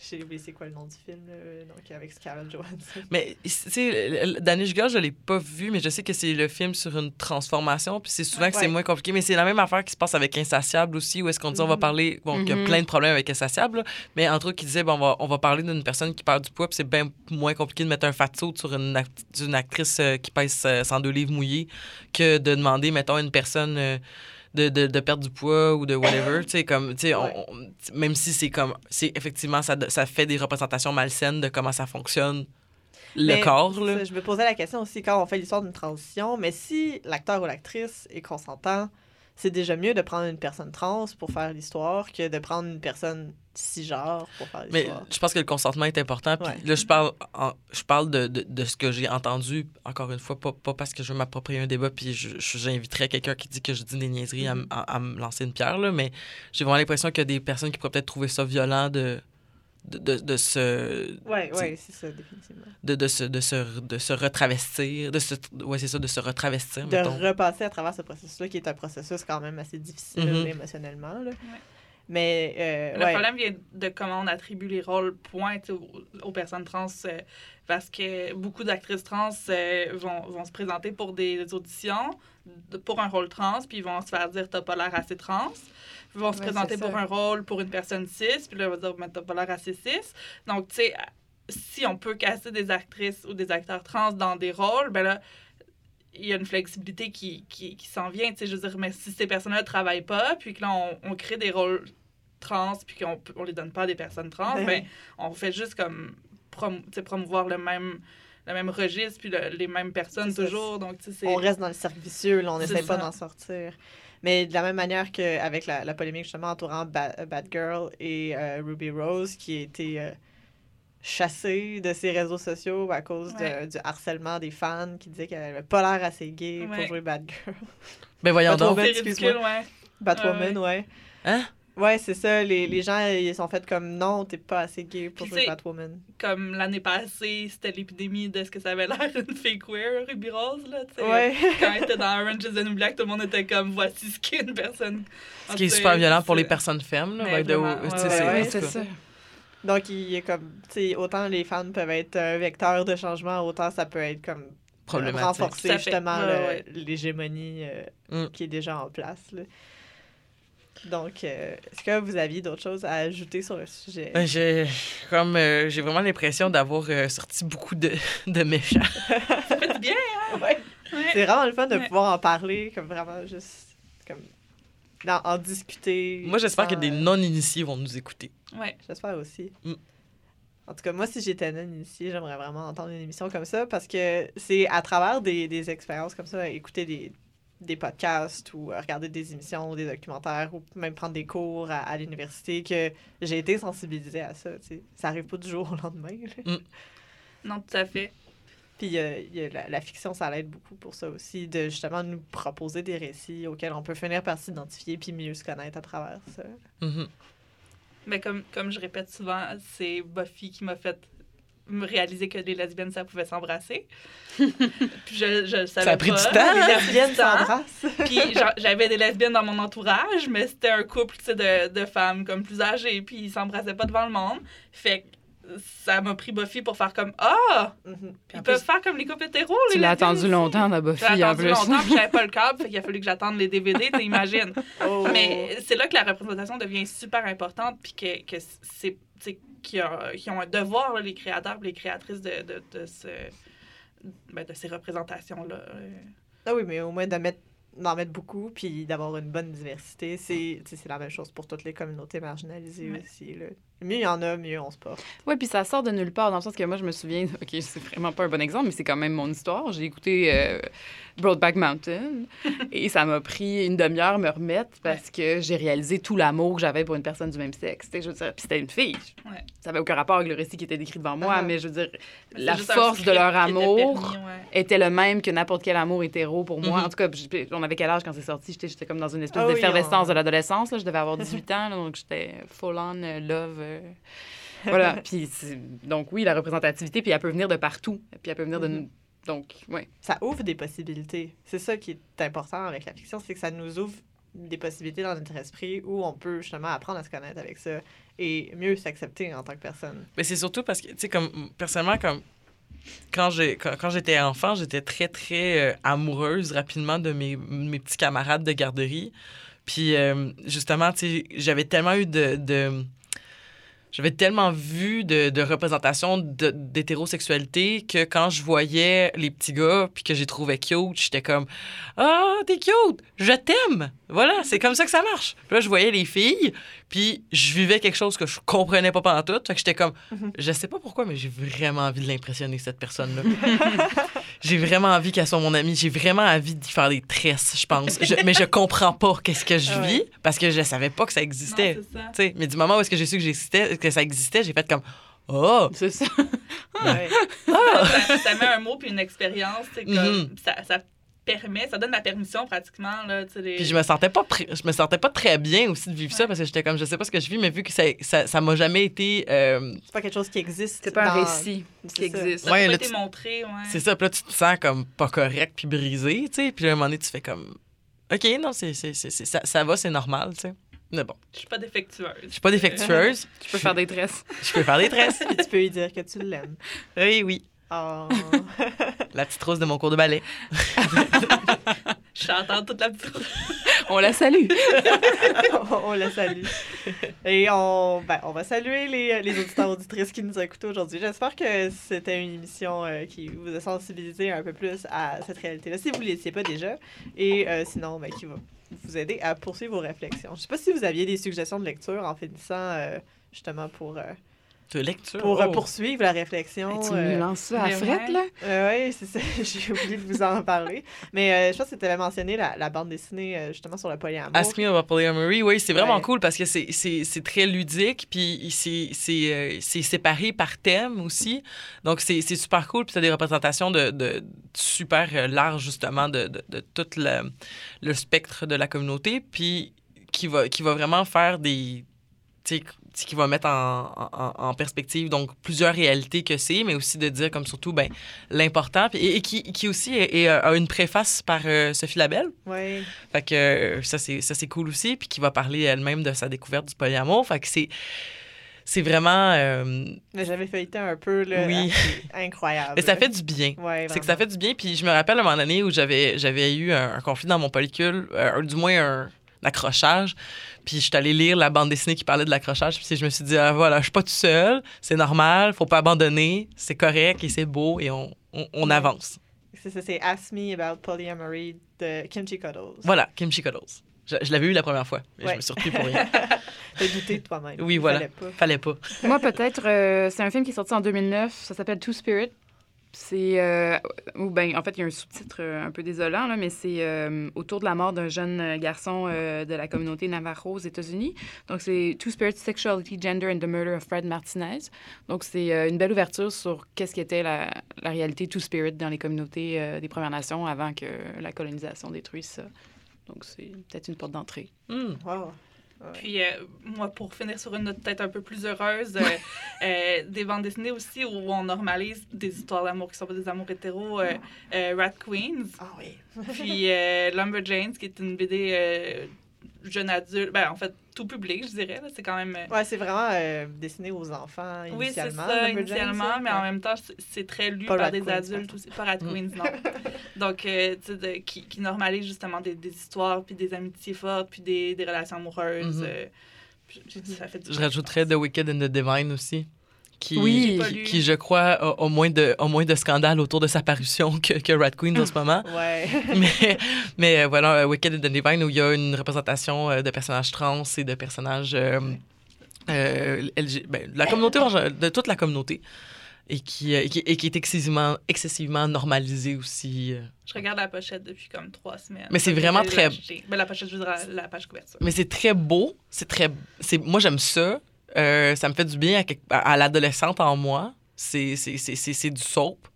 Euh, J'ai oublié c'est quoi le nom du film, là, donc avec Scarlett Johansson? Mais, tu sais, Danish Girl, je l'ai pas vu, mais je sais que c'est le film sur une transformation. Puis c'est souvent que c'est moins compliqué. Mais c'est la même affaire qui se passe avec Insatiable aussi, où est-ce qu'on dit on va Mhm. parler. Bon, qu'il y a Mhm. plein de problèmes avec Insatiable. là, mais entre autres, qui disait bon, on, va, on va parler d'une personne qui perd du poids. Puis c'est bien moins compliqué de mettre un fat suit sur une, act- une actrice euh, qui pèse euh, 102 livres mouillés que de demander, mettons, à une personne. euh, de, de, de perdre du poids ou de whatever. tu sais, comme, tu sais, on- on- même si c'est comme, c'est effectivement, ça, ça fait des représentations malsaines de comment ça fonctionne le Mais corps, là. je me posais la question aussi quand on fait l'histoire d'une transition, mais si l'acteur ou l'actrice est consentant, c'est déjà mieux de prendre une personne trans pour faire l'histoire que de prendre une personne cisgenre pour faire Mais l'histoire. je pense que le consentement est important. Puis Ouais. là, je parle, en- je parle de, de, de ce que j'ai entendu, encore une fois, pas, pas parce que je veux m'approprier un débat, puis j'inviterais quelqu'un qui dit que je dis des niaiseries à, m- à- à me lancer une pierre, là, mais j'ai vraiment l'impression qu'il y a des personnes qui pourraient peut-être trouver ça violent de, de, de, de se, Ouais, ouais, c'est ça, définitivement. de, de, se, de, se, de se retravestir, de se, ouais, c'est ça, de se retravestir, De mettons. repasser à travers ce processus-là, qui est un processus quand même assez difficile Mhm. émotionnellement. Là. Mais, euh, Le ouais. problème vient de comment on attribue les rôles point aux, aux personnes trans. euh, parce que beaucoup d'actrices trans euh, vont, vont se présenter pour des auditions pour un rôle trans, puis ils vont se faire dire t'as pas l'air assez trans. Ils vont se Ouais, présenter pour un rôle pour une personne cis, puis là, ils vont dire mais t'as pas l'air assez cis. Donc, tu sais, si on peut casser des actrices ou des acteurs trans dans des rôles, ben là, il y a une flexibilité qui, qui, qui s'en vient. Tu sais, je veux dire, mais si ces personnes-là ne travaillent pas, puis que là, on, on crée des rôles trans, puis qu'on on les donne pas à des personnes trans, Ben ben, on fait juste comme prom tu sais, promouvoir le même, le même registre, puis le- les mêmes personnes ça. toujours. Donc, tu sais, c'est. on reste dans le cercle vicieux, là, on n'essaie pas d'en sortir. Mais de la même manière qu'avec la, la polémique justement entourant Ba- Bad Girl et euh, Ruby Rose, qui a été euh, chassée de ses réseaux sociaux à cause de- du harcèlement des fans qui disaient qu'elle avait pas l'air assez gay pour jouer Bad Girl. Ben voyons donc. c'est ridicule, ouais. Batwoman, ouais. Hein? Ouais, c'est ça. Les, les gens, ils sont fait comme non, t'es pas assez gay pour jouer Batwoman. Comme l'année passée, c'était l'épidémie de ce que ça avait l'air une fille queer, Ruby Rose, là, tu sais. Ouais. Quand elle était dans Orange is the New Black, tout le monde était comme voici ce qu'est une personne. Ce qui est super violent pour les personnes femmes, là. Ouais, c'est- ouais, ça. Donc, il est comme, tu sais, autant les fans peuvent être un vecteur de changement, autant ça peut être comme Problématique. renforcer justement Ouais, le- ouais. l'hégémonie euh, Mm. qui est déjà en place. là. Donc, euh, est-ce que vous aviez d'autres choses à ajouter sur le sujet? Ben, J'ai comme euh, j'ai vraiment l'impression d'avoir euh, sorti beaucoup de, de méchants. Ça fait du bien, Ouais. ouais. C'est vraiment le fun de Ouais. pouvoir en parler, comme vraiment juste comme d'en- en discuter. Moi, j'espère que des euh, non-initiés vont nous écouter. Ouais. J'espère aussi. Mm. En tout cas, moi, si j'étais non initiée, j'aimerais vraiment entendre une émission comme ça parce que c'est à travers des, des expériences comme ça, écouter des, des podcasts ou euh, regarder des émissions ou des documentaires ou même prendre des cours à, à l'université que j'ai été sensibilisée à ça. tu sais. Ça arrive pas du jour au lendemain. là. Non, tout à fait. Puis euh, il y a la, la fiction, ça l'aide beaucoup pour ça aussi, de justement nous proposer des récits auxquels on peut finir par s'identifier puis mieux se connaître à travers ça. Mais comme, comme je répète souvent, c'est Buffy qui m'a fait me réaliser que les lesbiennes, ça pouvait s'embrasser. Puis je, je le savais a pris pas. du temps, Ça a Les pris lesbiennes s'embrassent. Puis j'avais des lesbiennes dans mon entourage, mais c'était un couple de, de femmes comme plus âgées, puis ils s'embrassaient pas devant le monde. Fait que ça m'a pris Buffy pour faire comme Ah! Mhm. Puis Ils en peuvent plus, faire comme les couples hétéros. Tu l'as attendu longtemps dans Buffy, J'ai en attendu plus. longtemps, puis j'avais pas le câble, fait qu'il a fallu que j'attende les DVD, t'imagines. oh. Mais c'est là que la représentation devient super importante, puis que, que c'est sais, qu'ils ont, un devoir, là, les créateurs et les créatrices, de, de, de, ce, ben, de ces représentations-là. Euh, Ah oui, mais au moins de mettre d'en mettre beaucoup, puis d'avoir une bonne diversité, c'est la même chose pour toutes les communautés marginalisées aussi. Là. Mieux il y en a, mieux on se porte. Oui, puis ça sort de nulle part, dans le sens que moi, je me souviens, OK, c'est vraiment pas un bon exemple, mais c'est quand même mon histoire. J'ai écouté euh, Broadback Mountain et ça m'a pris une demi-heure à me remettre parce que j'ai réalisé tout l'amour que j'avais pour une personne du même sexe. Je veux dire, puis c'était une fille. Ouais. Ça n'avait aucun rapport avec le récit qui était décrit devant moi, Ah. mais je veux dire, la force de leur amour permis, ouais. était le même que n'importe quel amour hétéro pour moi. Mhm. En tout cas, on avait quel âge quand c'est sorti? J'étais comme dans une espèce Ah oui, d'effervescence on- de l'adolescence. Je devais avoir 18 ans, là, donc j'étais full-on euh, love. Euh, voilà. Puis, c'est- donc oui, la représentativité, puis elle peut venir de partout. Puis elle peut venir de... Mhm. Donc, oui. Ça ouvre des possibilités. C'est ça qui est important avec la fiction, c'est que ça nous ouvre des possibilités dans notre esprit où on peut justement apprendre à se connaître avec ça et mieux s'accepter en tant que personne. Mais c'est surtout parce que, tu sais, comme, personnellement, comme, quand j'ai quand, quand j'étais enfant, j'étais très, très euh, amoureuse rapidement de mes, mes petits camarades de garderie. Puis, euh, justement, tu sais, j'avais tellement eu de, de, j'avais tellement vu de, représentations d'hétérosexualité que quand je voyais les petits gars puis que j'ai trouvé cute, j'étais comme Ah, t'es cute, je t'aime. Voilà, c'est comme ça que ça marche. Puis là, je voyais les filles, puis je vivais quelque chose que je comprenais pas pendant tout. Fait que j'étais comme Mhm. Je sais pas pourquoi, mais j'ai vraiment envie de l'impressionner, cette personne-là. j'ai vraiment envie qu'elle soit mon amie. J'ai vraiment envie d'y faire des tresses, je pense. Je- mais je comprends pas qu'est-ce que je Ah ouais. vis parce que je savais pas que ça existait. ça. Mais du moment où est-ce que j'ai su que, j'existais- que ça existait, j'ai fait comme Oh! C'est ça. Ouais. ça, ça met un mot puis une expérience, c'est comme Mhm. ça, ça permet, ça donne la permission pratiquement là, les- Puis je me sentais pas je me sentais pas très bien aussi de vivre ça parce que j'étais comme je sais pas ce que je vis mais vu que ça ça ça m'a jamais été euh, C'est pas quelque chose qui existe. C'est pas un récit qui ça. existe. ça Ouais, pas là, été tu- montré, ouais. c'est ça puis là tu te sens comme pas correct puis brisé tu sais puis là, à un moment donné tu fais comme OK non c'est c'est c'est- c'est- ça, ça va c'est normal tu sais mais bon Je suis pas défectueuse. je suis pas défectueuse Tu peux faire des tresses. je peux faire des tresses Puis tu peux lui dire que tu l'aimes. oui oui Oh. la petite rose de mon cours de ballet Je chante toute la petite On la salue. on la salue. Et on, ben, on va saluer les, les auditeurs auditrices qui nous ont écoutés aujourd'hui. J'espère que c'était une émission euh, qui vous a sensibilisé un peu plus à cette réalité-là, si vous ne l'étiez pas déjà. Et euh, sinon, ben, qui va vous aider à poursuivre vos réflexions. Je ne sais pas si vous aviez des suggestions de lecture en finissant, euh, justement, pour, euh, de lecture pour euh, oh. poursuivre la réflexion. tu euh, me lances ça à ouais. là? oui, c'est ça. J'ai oublié de vous en parler. Mais euh, je pense que tu avais mentionné la, la bande dessinée, euh, justement, sur le polyamour. Ask Me About Polyamory, oui, c'est vraiment Ouais. cool parce que c'est- c'est c'est très ludique, puis c'est c'est, euh, c'est séparé par thème aussi. Donc, c'est c'est super cool, puis tu as des représentations de, de super euh, larges, justement, de, de, de tout le, le spectre de la communauté, puis qui va, qui va vraiment faire des. Qui va mettre en, en, en perspective donc plusieurs réalités que c'est, mais aussi de dire comme surtout ben, l'important, et, et qui, qui aussi est- est, euh, a une préface par euh, Sophie Labelle. Oui. Fait que euh, ça, c'est, ça, c'est cool aussi. Puis qui va parler elle-même de sa découverte du polyamour. Fait que c'est, c'est vraiment. euh, Mais j'avais feuilleté un peu, là. Oui. incroyable. mais ça fait du bien. Ouais, C'est que ça fait du bien. Puis je me rappelle à un moment donné où j'avais, j'avais eu un, un conflit dans mon pellicule, euh, du moins un, accrochage. Puis je suis allée lire la bande dessinée qui parlait de l'accrochage. Puis je me suis dit, ah, voilà, je suis pas tout seul, c'est normal, faut pas abandonner, c'est correct et c'est beau et on, on, on avance. C'est ça, c'est Ask Me About Polyamory de Kimchi Cuddles. Voilà, Kimchi Cuddles. Je, je l'avais eu la première fois, mais Ouais. je me suis repris pour rien. T'as douté de toi-même. Oui, Il voilà. fallait pas. Fallait pas. Moi, peut-être, euh, c'est un film qui est sorti en 2009. Ça s'appelle Two Spirit. C'est. euh, ou ben, en fait, il y a un sous-titre euh, un peu désolant, là, mais c'est euh, autour de la mort d'un jeune garçon euh, de la communauté Navajo aux États-Unis. Donc, c'est Two Spirit, Sexuality, Gender and the Murder of Fred Martinez. Donc, c'est euh, une belle ouverture sur qu'est-ce qu'était la, la réalité Two Spirit dans les communautés euh, des Premières Nations avant que la colonisation détruise ça. Donc, c'est peut-être une porte d'entrée. Wow. Ouais. Puis, euh, moi, pour finir sur une note peut-être un peu plus heureuse, euh, euh, des bandes dessinées aussi où on normalise des histoires d'amour qui sont pas des amours hétéros. Rat Queens, Ah oui. puis Lumberjanes, qui est une BD jeune adulte, ben, en fait, tout public, je dirais. là. C'est quand même. euh, Ouais, c'est vraiment euh, destiné aux enfants oui, c'est initialement. ça, initialement, ça. mais en Ouais. même temps, c'est- c'est très lu Pas par Rat des Queens, adultes aussi. Pas Rat Mm. Queens, non. Donc, euh, tu sais, de- qui, qui normalise justement des, des histoires, puis des amitiés fortes, puis des, des relations amoureuses. Mhm. euh, puis ça fait du Je rajouterais The. Wicked and the Divine aussi. Qui, Oui. Qui, je crois, a, a moins de, a moins de scandales autour de sa parution que, que Rat Queen en ce moment. Ouais. mais, mais euh, voilà, euh, Wicked and the Divine, où il y a une représentation euh, de personnages trans et de personnages euh, euh, LG ben, de la communauté, de toute la communauté, et qui, et qui, et qui est excessivement, excessivement normalisée aussi. Je regarde la pochette depuis comme trois semaines. Mais c'est vraiment très-. Ben, la pochette, je veux dire, la, la page couverture. Mais c'est très beau, c'est très... c'est Moi, j'aime ça. Euh, ça me fait du bien à, l'adolescente en moi. C'est c'est- c'est- c'est- c'est du soap.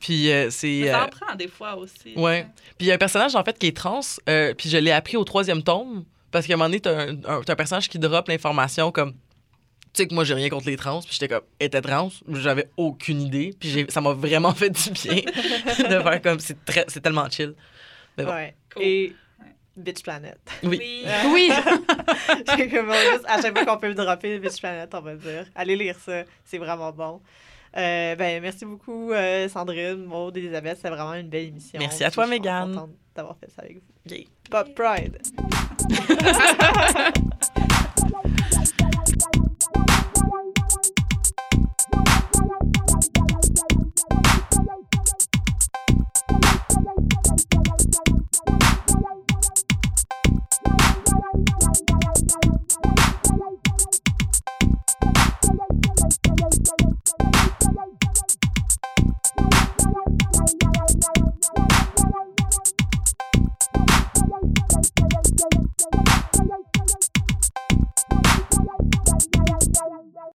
Puis euh, c'est... Ça euh, en prend des fois aussi. Ouais. Puis il y a un personnage, en fait, qui est trans. euh, puis je l'ai appris au troisième tome. Parce qu'à un moment donné, t'as un, un- t'as un personnage qui drop l'information comme... Tu sais que moi, j'ai rien contre les trans. Puis j'étais comme, elle était trans. J'avais aucune idée. Puis ça m'a vraiment fait du bien de faire comme... C'est très- c'est tellement chill. Mais bon. ouais. Cool. Et Bitch Planet. Oui. Oui. Comme, juste- à chaque fois qu'on peut le dropper, Bitch Planet, on va dire. Allez lire ça, c'est vraiment bon. Euh, ben, merci beaucoup, euh, Sandrine, Maud, Elisabeth. C'était vraiment une belle émission. Merci à toi, je suis Mégane. contente d'avoir fait ça avec vous. Yeah. Pop Pride.